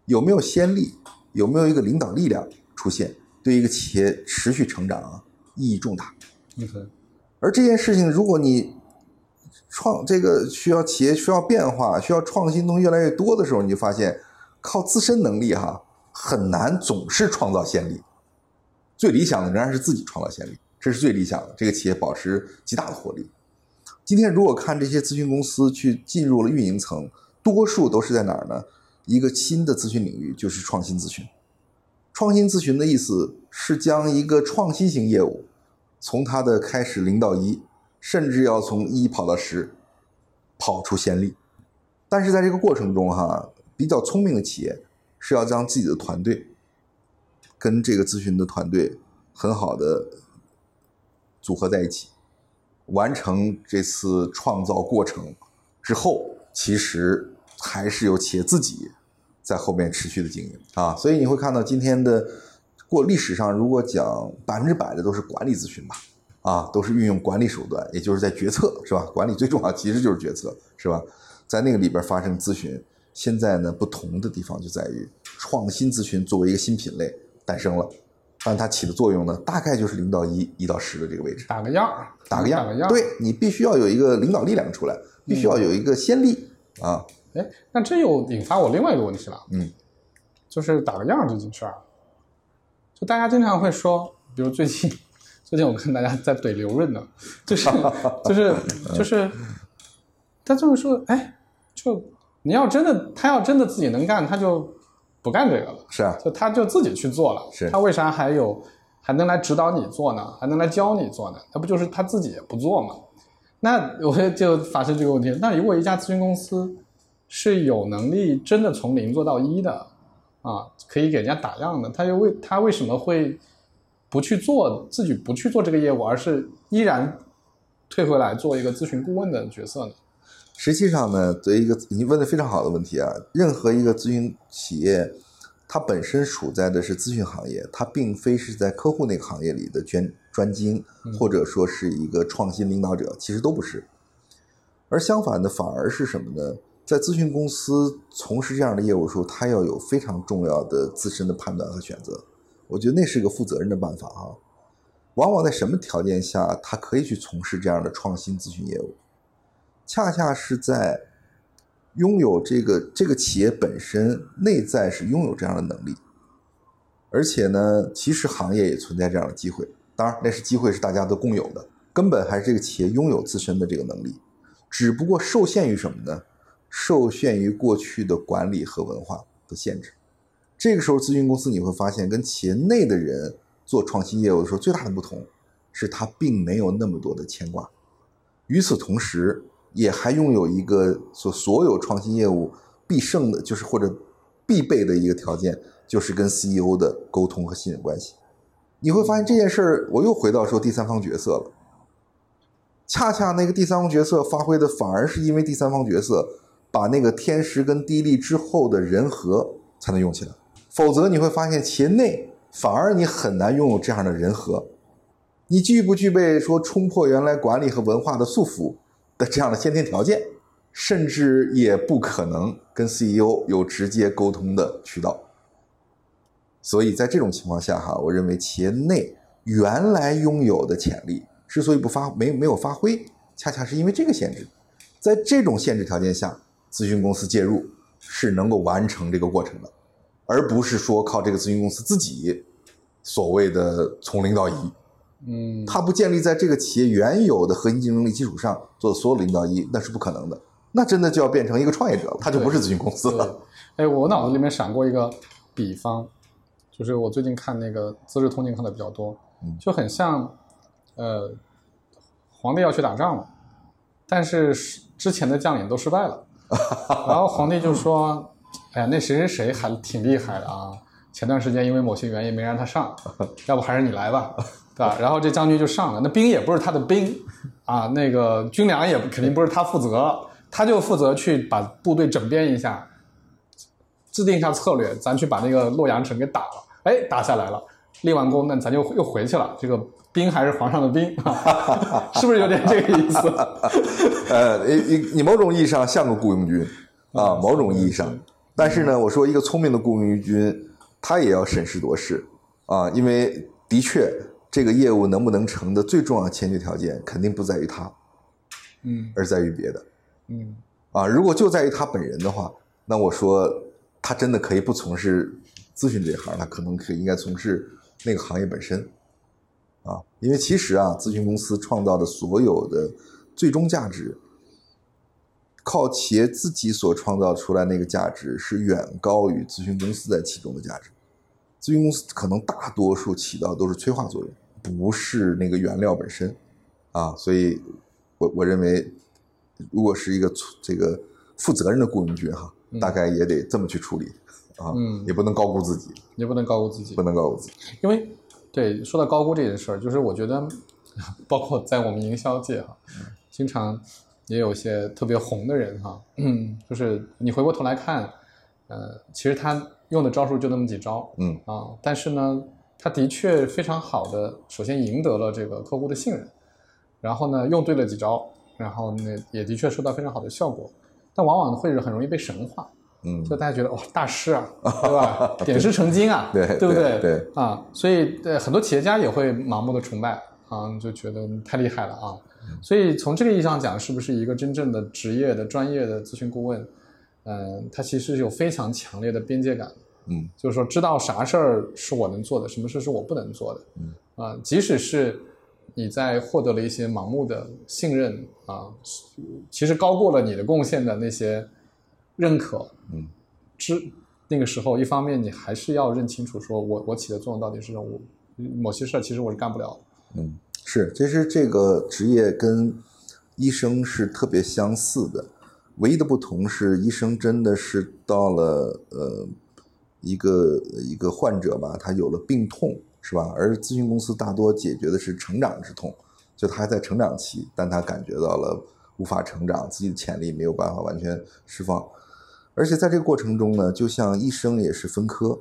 有没有先例？有没有一个领导力量出现？对一个企业持续成长啊，意义重大。OK，而这件事情，如果你创这个需要企业需要变化、需要创新东西越来越多的时候，你就发现靠自身能力哈很难总是创造先例。最理想的仍然是自己创造先例，这是最理想的。这个企业保持极大的活力。今天如果看这些咨询公司去进入了运营层，多数都是在哪儿呢？一个新的咨询领域就是创新咨询。创新咨询的意思是将一个创新型业务从它的开始零到一，甚至要从一跑到十，跑出先例。但是在这个过程中，哈，比较聪明的企业是要将自己的团队跟这个咨询的团队很好的组合在一起，完成这次创造过程之后，其实还是由企业自己在后面持续的经营啊。所以你会看到今天的过历史上，如果讲百分之百的都是管理咨询吧，啊，都是运用管理手段，也就是在决策是吧？管理最重要其实就是决策是吧？在那个里边发生咨询。现在呢，不同的地方就在于创新咨询作为一个新品类诞生了，但它起的作用呢，大概就是零到一，一到十的这个位置，打个样儿，打个样打个样儿。对你必须要有一个领导力量出来，必须要有一个先例啊。哎，那这又引发我另外一个问题了，嗯，就是打个样这件事儿，就大家经常会说，比如最近，最近我看大家在怼刘润呢，就是就是就是，他就是说，哎，就你要真的，他要真的自己能干，他就不干这个了，是啊，就他就自己去做了，是他为啥还有还能来指导你做呢？还能来教你做呢？他不就是他自己也不做吗？那我就发生这个问题。那如果一家咨询公司是有能力真的从零做到一的啊，可以给人家打样的，他又为他为什么会不去做自己不去做这个业务，而是依然退回来做一个咨询顾问的角色呢？实际上呢，对一个你问的非常好的问题啊，任何一个咨询企业，它本身处在的是咨询行业，它并非是在客户那个行业里的专专精，或者说是一个创新领导者，其实都不是。而相反的，反而是什么呢？在咨询公司从事这样的业务的时候，它要有非常重要的自身的判断和选择。我觉得那是个负责任的办法啊。往往在什么条件下，他可以去从事这样的创新咨询业务？恰恰是在拥有这个这个企业本身内在是拥有这样的能力，而且呢，其实行业也存在这样的机会。当然，那是机会是大家都共有的，根本还是这个企业拥有自身的这个能力，只不过受限于什么呢？受限于过去的管理和文化的限制。这个时候，咨询公司你会发现，跟企业内的人做创新业务的时候，最大的不同是他并没有那么多的牵挂。与此同时，也还拥有一个所所有创新业务必胜的，就是或者必备的一个条件，就是跟 CEO 的沟通和信任关系。你会发现这件事儿，我又回到说第三方角色了。恰恰那个第三方角色发挥的，反而是因为第三方角色把那个天时跟地利之后的人和才能用起来。否则你会发现企业内反而你很难拥有这样的人和。你具不具备说冲破原来管理和文化的束缚的这样的先天条件，甚至也不可能跟 CEO 有直接沟通的渠道。所以在这种情况下，哈，我认为企业内原来拥有的潜力之所以不发没没有发挥，恰恰是因为这个限制。在这种限制条件下，咨询公司介入是能够完成这个过程的，而不是说靠这个咨询公司自己所谓的从零到一。嗯，它不建立在这个企业原有的核心竞争力基础上做所有的零到一，那是不可能的。那真的就要变成一个创业者了，他就不是咨询公司了。哎，我脑子里面闪过一个比方，就是我最近看那个《资治通鉴》看的比较多，就很像，呃，皇帝要去打仗了，但是之前的将领都失败了，然后皇帝就说：“哎呀，那谁谁谁还挺厉害的啊，前段时间因为某些原因没让他上，要不还是你来吧。”对吧？然后这将军就上了，那兵也不是他的兵啊，那个军粮也肯定不是他负责，他就负责去把部队整编一下，制定一下策略，咱去把那个洛阳城给打了，哎，打下来了，立完功，那咱就又回去了。这个兵还是皇上的兵，是不是有点这个意思？呃，你你你某种意义上像个雇佣军啊，某种意义上，但是呢，我说一个聪明的雇佣军，他也要审时度势啊，因为的确。这个业务能不能成的最重要的前提条件，肯定不在于他，嗯，而在于别的，嗯，啊，如果就在于他本人的话，那我说他真的可以不从事咨询这一行，他可能可以应该从事那个行业本身，啊，因为其实啊，咨询公司创造的所有的最终价值，靠企业自己所创造出来那个价值是远高于咨询公司在其中的价值。咨询公司可能大多数起到都是催化作用，不是那个原料本身，啊，所以，我我认为，如果是一个这个负责任的雇佣军哈，大概也得这么去处理，啊，嗯，也不能高估自己，也不能高估自己，不能高估自己，因为，对，说到高估这件事儿，就是我觉得，包括在我们营销界哈，经常也有一些特别红的人哈，嗯，就是你回过头来看，呃，其实他用的招数就那么几招，嗯啊，但是呢，他的确非常好的，首先赢得了这个客户的信任，然后呢，用对了几招，然后呢，也的确收到非常好的效果，但往往会很容易被神化，嗯就大家觉得哇、大师啊，对吧？点石成金啊，对不对对啊，所以呃很多企业家也会盲目的崇拜啊，就觉得太厉害了啊。所以从这个意义上讲，是不是一个真正的职业的专业的咨询顾问？嗯、他其实有非常强烈的边界感，嗯就是说知道啥事儿是我能做的，什么事是我不能做的。嗯啊，即使是你在获得了一些盲目的信任啊，其实高过了你的贡献的那些认可，嗯，之那个时候，一方面你还是要认清楚，说我我起的作用到底是什么，我某些事儿其实我是干不了的。嗯，是，其实这个职业跟医生是特别相似的，唯一的不同是医生真的是到了呃一个一个患者吧，他有了病痛是吧？而咨询公司大多解决的是成长之痛，就他还在成长期，但他感觉到了无法成长，自己的潜力没有办法完全释放，而且在这个过程中呢，就像医生也是分科。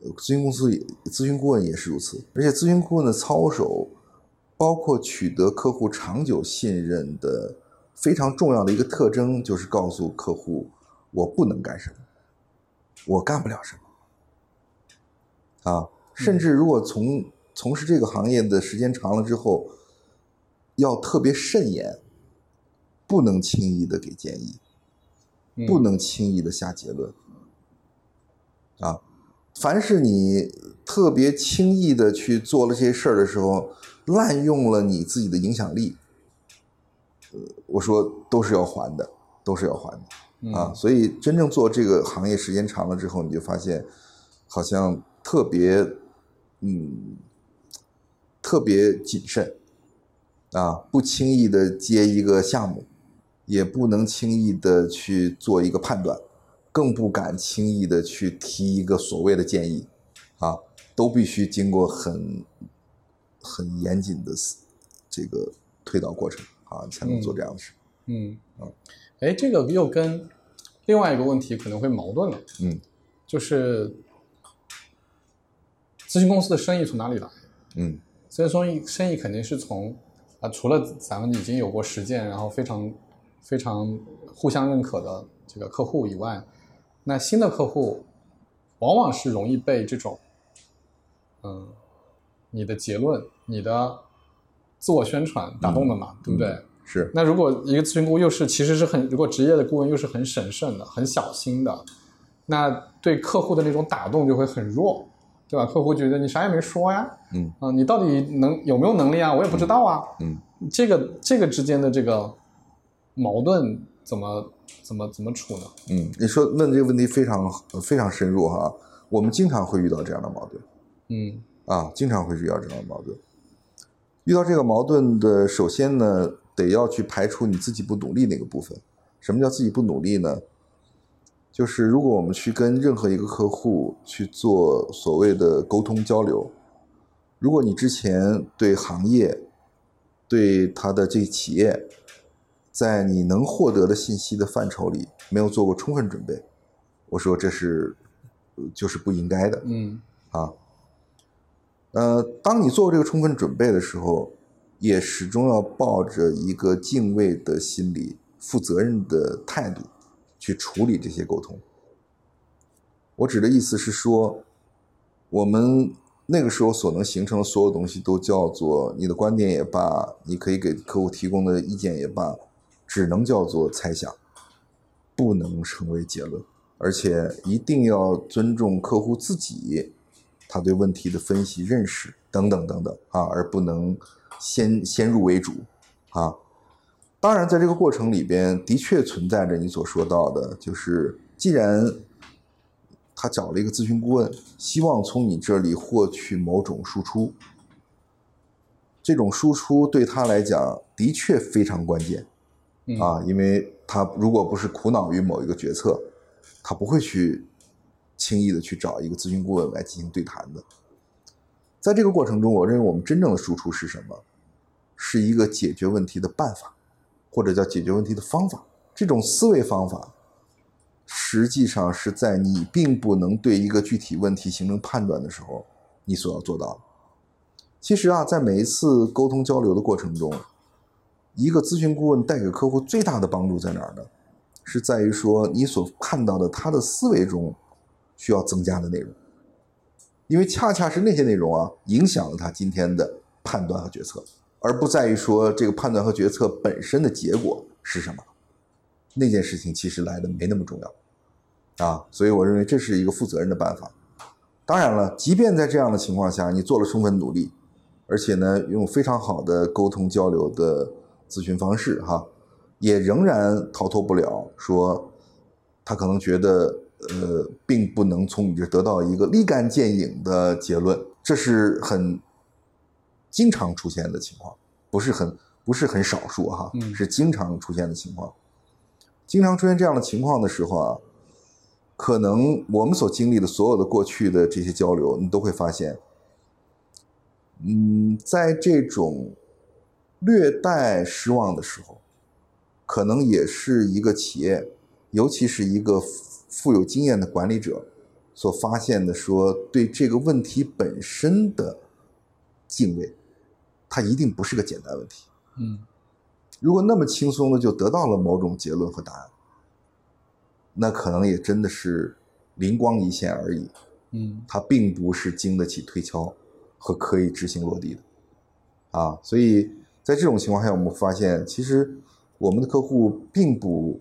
呃咨询公司也，咨询顾问也是如此，而且咨询顾问的操守，包括取得客户长久信任的非常重要的一个特征，就是告诉客户我不能干什么，我干不了什么。啊，甚至如果从从事这个行业的时间长了之后，要特别慎言，不能轻易的给建议，嗯不能轻易的下结论。啊，凡是你特别轻易的去做了这些事儿的时候，滥用了你自己的影响力，呃，我说都是要还的，都是要还的啊。所以真正做这个行业时间长了之后，你就发现，好像特别，嗯，特别谨慎啊，不轻易的接一个项目，也不能轻易的去做一个判断。更不敢轻易的去提一个所谓的建议，啊，都必须经过很很严谨的这个推导过程啊，才能做这样的事。嗯嗯，哎，这个又跟另外一个问题可能会矛盾了，嗯就是咨询公司的生意从哪里来？嗯咨询生意生意肯定是从啊、除了咱们已经有过实践，然后非常非常互相认可的这个客户以外，那新的客户往往是容易被这种，嗯，你的结论、你的自我宣传打动的嘛，对不对？是那如果一个咨询顾问又是其实是很，如果职业的顾问又是很审慎的、很小心的，那对客户的那种打动就会很弱，对吧？客户觉得你啥也没说呀，嗯啊，你到底能有没有能力啊？我也不知道啊，嗯这个这个之间的这个矛盾怎么怎么怎么处呢？嗯，你说问这个问题非常非常深入哈，我们经常会遇到这样的矛盾嗯啊，经常会遇到这样的矛盾。遇到这个矛盾的，首先呢，得要去排除你自己不努力那个部分。什么叫自己不努力呢？就是如果我们去跟任何一个客户去做所谓的沟通交流，如果你之前对行业、对他的这个企业，在你能获得的信息的范畴里没有做过充分准备，我说这是呃就是不应该的。嗯啊，呃，当你做这个充分准备的时候，也始终要抱着一个敬畏的心理、负责任的态度去处理这些沟通。我指的意思是说，我们那个时候所能形成的所有东西，都叫做你的观点也罢，你可以给客户提供的意见也罢，只能叫做猜想，不能成为结论。而且一定要尊重客户自己，他对问题的分析、认识等等等等啊，而不能先先入为主啊。当然，在这个过程里边，的确存在着你所说到的，就是既然他找了一个咨询顾问，希望从你这里获取某种输出，这种输出对他来讲的确非常关键。嗯啊，因为他如果不是苦恼于某一个决策，他不会去轻易的去找一个咨询顾问来进行对谈的。在这个过程中，我认为我们真正的输出是什么？是一个解决问题的办法，或者叫解决问题的方法。这种思维方法，实际上是在你并不能对一个具体问题形成判断的时候，你所要做到的。其实啊，在每一次沟通交流的过程中，一个咨询顾问带给客户最大的帮助在哪儿呢？是在于说你所看到的他的思维中需要增加的内容，因为恰恰是那些内容啊，影响了他今天的判断和决策，而不在于说这个判断和决策本身的结果是什么。那件事情其实来的没那么重要，啊，所以我认为这是一个负责任的办法。当然了，即便在这样的情况下，你做了充分努力，而且呢，用非常好的沟通交流的咨询方式，哈，也仍然逃脱不了说，他可能觉得，呃，并不能从你这得到一个立竿见影的结论，这是很经常出现的情况，不是很不是很少数哈，是经常出现的情况。经常出现这样的情况的时候啊，可能我们所经历的所有的过去的这些交流，你都会发现，嗯，在这种略带失望的时候，可能也是一个企业，尤其是一个富有经验的管理者所发现的，说对这个问题本身的敬畏，它一定不是个简单问题。嗯。如果那么轻松的就得到了某种结论和答案，那可能也真的是灵光一现而已。嗯，它并不是经得起推敲和可以执行落地的。啊，所以在这种情况下，我们发现其实我们的客户并不，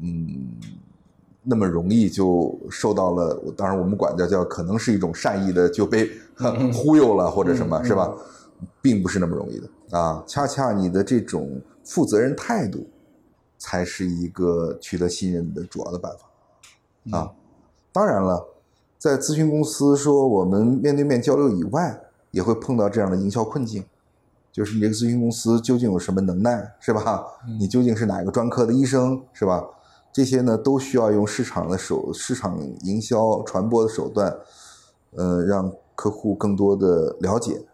嗯，那么容易就受到了。当然，我们管叫叫可能是一种善意的就被 忽悠了或者什么，是吧？并不是那么容易的。啊，恰恰你的这种负责任态度，才是一个取得信任的主要的办法。啊，当然了，在咨询公司说我们面对面交流以外，也会碰到这样的营销困境，就是你这个咨询公司究竟有什么能耐，是吧？你究竟是哪个专科的医生，是吧？这些呢，都需要用市场的手、市场营销传播的手段，呃，让客户更多的了解。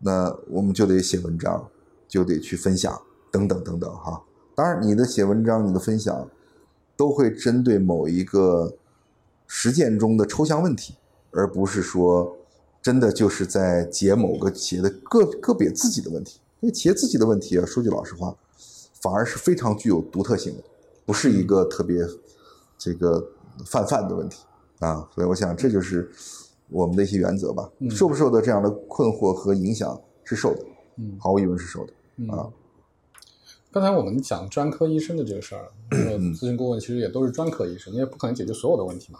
那我们就得写文章，就得去分享，等等等等哈。当然，你的写文章、你的分享，都会针对某一个实践中的抽象问题，而不是说真的就是在解某个企业的个个别自己的问题。因为企业自己的问题啊，说句老实话，反而是非常具有独特性的，不是一个特别这个泛泛的问题啊。所以，我想这就是。我们的一些原则吧，受不受的这样的困惑和影响是受的，嗯，毫无疑问是受的啊。刚才我们讲专科医生的这个事儿，咨询顾问其实也都是专科医生，因为不可能解决所有的问题嘛。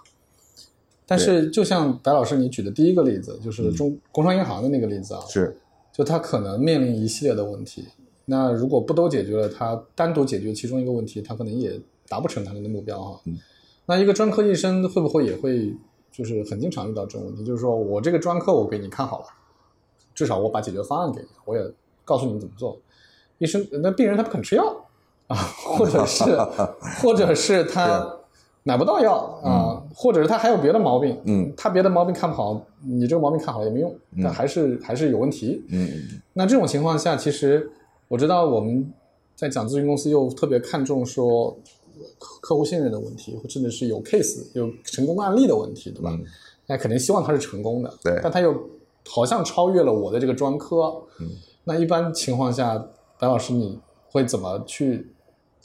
但是，就像白老师你举的第一个例子，就是中工商银行的那个例子啊，是，就他可能面临一系列的问题，那如果不都解决了，他单独解决其中一个问题，他可能也达不成他的目标哈。那一个专科医生会不会也会？就是很经常遇到这种问题，就是说我这个专科我给你看好了，至少我把解决方案给你，我也告诉你怎么做。医生那病人他不肯吃药啊，或者是 或者是他买不到药啊，或者是他还有别的毛病，嗯，他别的毛病看不好，你这个毛病看好了也没用，但还是还是有问题。嗯，那这种情况下，其实我知道我们在讲咨询公司又特别看重说。客户信任的问题，甚至是有 case 有成功案例的问题，对吧？那肯定希望他是成功的，对。但他又好像超越了我的这个专科，嗯。那一般情况下，白老师你会怎么去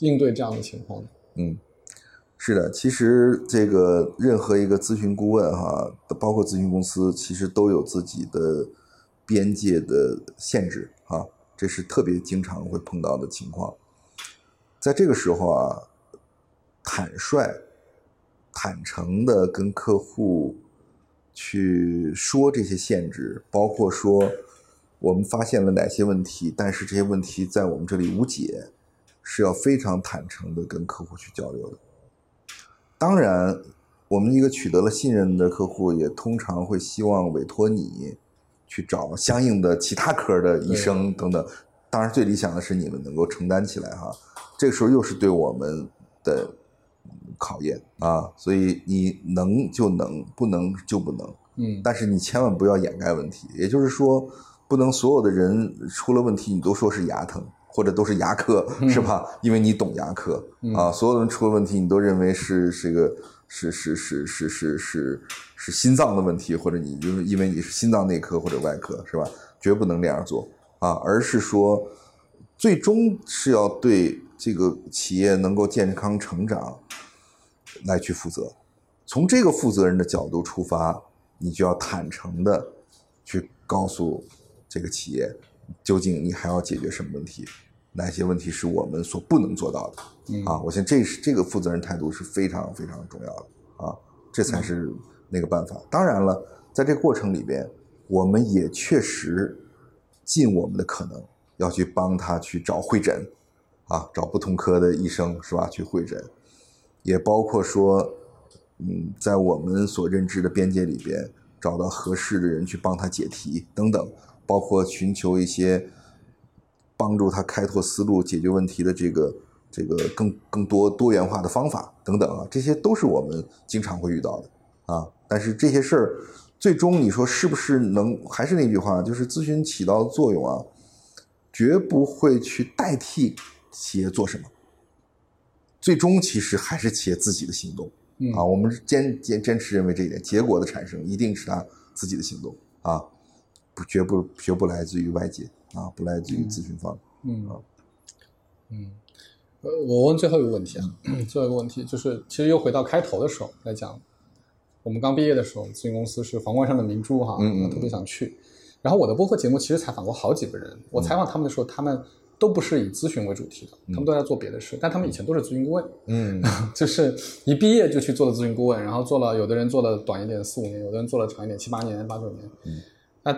应对这样的情况呢？嗯，是的，其实这个任何一个咨询顾问哈，包括咨询公司，其实都有自己的边界的限制哈，这是特别经常会碰到的情况。在这个时候啊。坦率、坦诚的跟客户去说这些限制，包括说我们发现了哪些问题，但是这些问题在我们这里无解，是要非常坦诚的跟客户去交流的。当然，我们一个取得了信任的客户，也通常会希望委托你去找相应的其他科的医生等等。当然，最理想的是你们能够承担起来哈。这个时候又是对我们的。考验啊，所以你能就能，不能就不能。嗯，但是你千万不要掩盖问题，也就是说，不能所有的人出了问题你都说是牙疼，或者都是牙科，是吧？因为你懂牙科啊，所有人出了问题，你都认为是是个是是是是是是是心脏的问题，或者你就是因为你是心脏内科或者外科，是吧？绝不能这样做啊，而是说，最终是要对这个企业能够健康成长来去负责。从这个负责人的角度出发，你就要坦诚的去告诉这个企业，究竟你还要解决什么问题，哪些问题是我们所不能做到的啊？我想这是这个负责任态度是非常非常重要的啊，这才是那个办法。当然了，在这个过程里边，我们也确实尽我们的可能要去帮他去找会诊啊，找不同科的医生是吧？去会诊，也包括说。嗯，在我们所认知的边界里边，找到合适的人去帮他解题等等，包括寻求一些帮助他开拓思路、解决问题的这个这个更更多多元化的方法等等啊，这些都是我们经常会遇到的啊。但是这些事儿最终你说是不是能？还是那句话，就是咨询起到的作用啊，绝不会去代替企业做什么，最终其实还是企业自己的行动。啊，我们坚坚坚持认为这一点，结果的产生一定是他自己的行动啊，不绝不绝不来自于外界啊，不来自于咨询方。嗯啊，嗯，呃，我问最后一个问题啊，最后一个问题就是，其实又回到开头的时候来讲，我们刚毕业的时候，咨询公司是皇冠上的明珠哈，嗯嗯，特别想去。然后我的播客节目其实采访过好几个人，我采访他们的时候，他们。都不是以咨询为主题的，他们都在做别的事，但他们以前都是咨询顾问，嗯，就是一毕业就去做了咨询顾问，然后做了，有的人做了短一点四五年，有的人做了长一点七八年八九年，嗯，那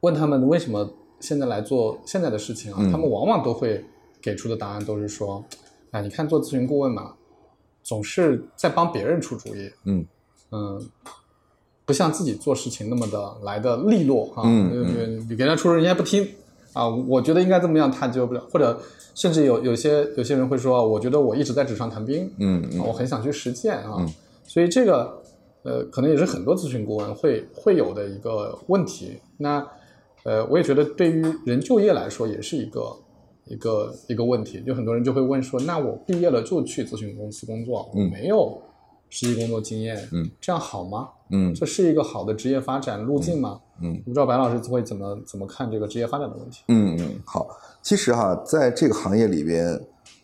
问他们为什么现在来做现在的事情啊？他们往往都会给出的答案都是说，哎，你看做咨询顾问嘛，总是在帮别人出主意，嗯嗯，不像自己做事情那么的来的利落啊，嗯你给人家出人家不听。啊，我觉得应该这么样，他就不了，或者甚至有有些有些人会说，我觉得我一直在纸上谈兵，嗯嗯，我很想去实践啊，所以这个呃，可能也是很多咨询顾问会会有的一个问题。那呃，我也觉得对于人就业来说，也是一个一个一个问题。就很多人就会问说，那我毕业了就去咨询公司工作，我没有实际工作经验，嗯，这样好吗？嗯，这是一个好的职业发展路径吗？嗯，不知道白老师会怎么怎么看这个职业发展的问题？嗯嗯，好，其实哈，在这个行业里边，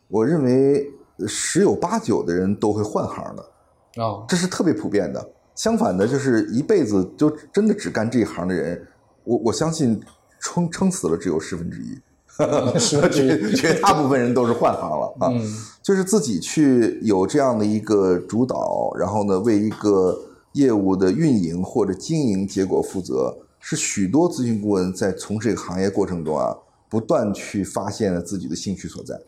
我认为十有八九的人都会换行的，啊，这是特别普遍的。相反的，就是一辈子就真的只干这一行的人，我我相信撑撑死了只有十分之一，绝绝大部分人都是换行了啊，就是自己去有这样的一个主导，然后呢，为一个。业务的运营或者经营结果负责，是许多咨询顾问在从事这个行业过程中啊，不断去发现了自己的兴趣所在。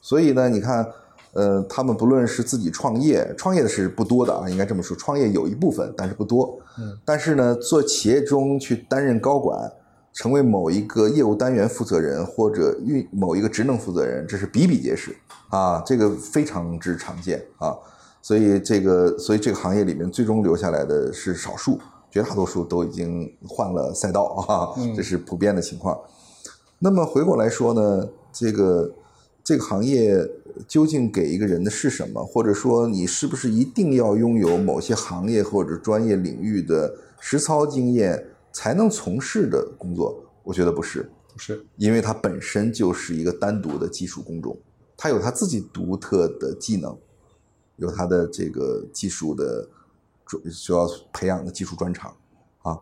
所以呢，你看，呃，他们不论是自己创业，创业的是不多的啊，应该这么说，创业有一部分，但是不多。嗯。但是呢，做企业中去担任高管，成为某一个业务单元负责人或者运某一个职能负责人，这是比比皆是啊，这个非常之常见啊。所以这个，所以这个行业里面最终留下来的是少数，绝大多数都已经换了赛道啊，这是普遍的情况。那么回过来说呢，这个这个行业究竟给一个人的是什么？或者说你是不是一定要拥有某些行业或者专业领域的实操经验才能从事的工作？我觉得不是，不是，因为它本身就是一个单独的技术工种，它有它自己独特的技能。有它的这个技术的主需要培养的技术专长啊，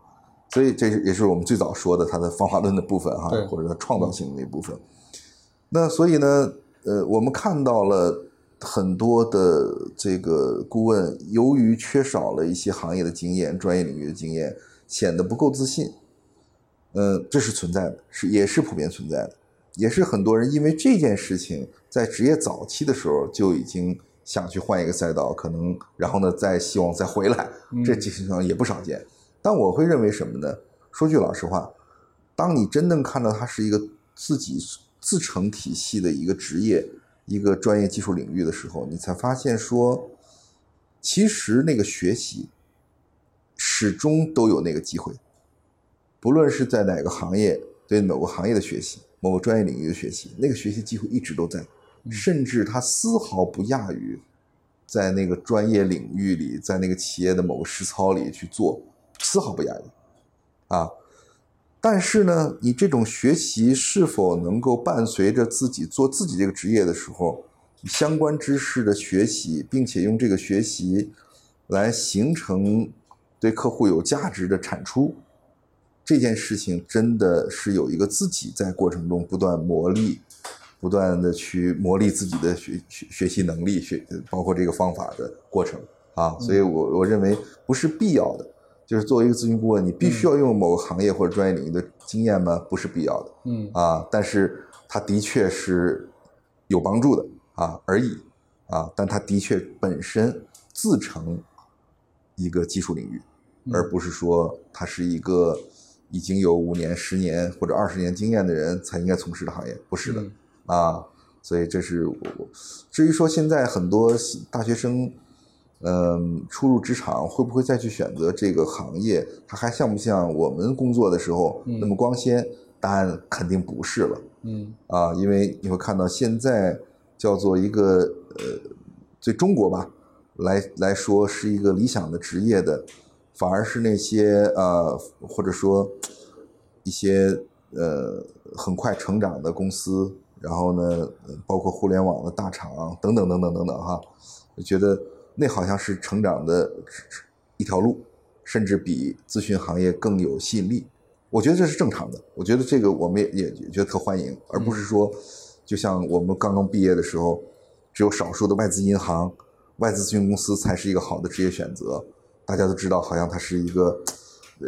所以这也是我们最早说的它的方法论的部分哈，或者它创造性的那部分。那所以呢，呃，我们看到了很多的这个顾问，由于缺少了一些行业的经验、专业领域的经验，显得不够自信。嗯，这是存在的，是也是普遍存在的，也是很多人因为这件事情在职业早期的时候就已经。想去换一个赛道，可能然后呢，再希望再回来，这情况也不少见。但我会认为什么呢？说句老实话，当你真正看到它是一个自己自成体系的一个职业、一个专业技术领域的时候，你才发现说，其实那个学习始终都有那个机会，不论是在哪个行业，对某个行业的学习，某个专业领域的学习，那个学习机会一直都在，甚至它丝毫不亚于在那个专业领域里，在那个企业的某个实操里去做，丝毫不亚于。啊。但是呢，你这种学习是否能够伴随着自己做自己这个职业的时候，相关知识的学习，并且用这个学习来形成对客户有价值的产出，这件事情真的是有一个自己在过程中不断磨砺、不断的去磨砺自己的学学学习能力，学包括这个方法的过程啊。所以我我认为不是必要的。就是作为一个咨询顾问，你必须要用某个行业或者专业领域的经验吗？不是必要的，嗯啊，但是它的确是有帮助的啊而已啊，但它的确本身自成一个技术领域，而不是说它是一个已经有五年、十年或者二十年经验的人才应该从事的行业，不是的嗯啊，所以这是我。至于说现在很多大学生。嗯，初入职场会不会再去选择这个行业？它还像不像我们工作的时候那么光鲜？答案肯定不是了嗯啊！因为你会看到现在叫做一个呃，对中国吧来来说是一个理想的职业的，反而是那些呃或者说一些呃很快成长的公司，然后呢，包括互联网的大厂等等等等等等哈，我觉得。那好像是成长的一条路，甚至比咨询行业更有吸引力。我觉得这是正常的。我觉得这个我们也也觉得特欢迎，而不是说，就像我们刚刚毕业的时候，只有少数的外资银行、外资咨询公司才是一个好的职业选择。大家都知道，好像它是一个，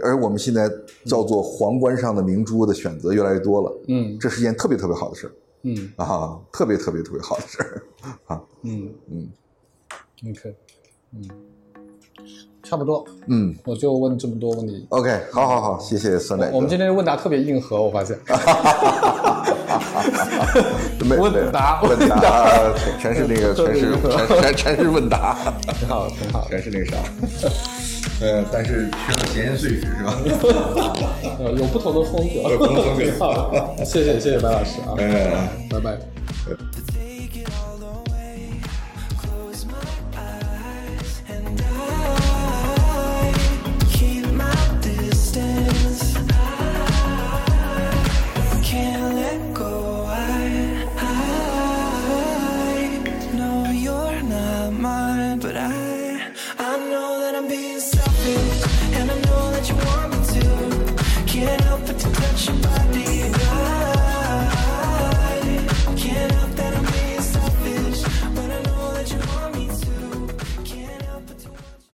而我们现在叫做皇冠上的明珠的选择越来越多了。嗯这是一件特别特别好的事儿嗯啊，特别特别特别好的事儿啊。嗯嗯，OK，嗯，差不多，嗯我就问这么多问题。，OK，好好好，谢谢酸奶。我们今天问答特别硬核，我发现。没问答问问答，全全是那个，全是全全全是问答，挺好，挺好。全是那个啥。呃，但是缺了闲言碎语是吧？呃，有不同的风格，不同的风格好谢谢谢谢白老师啊，嗯。拜拜。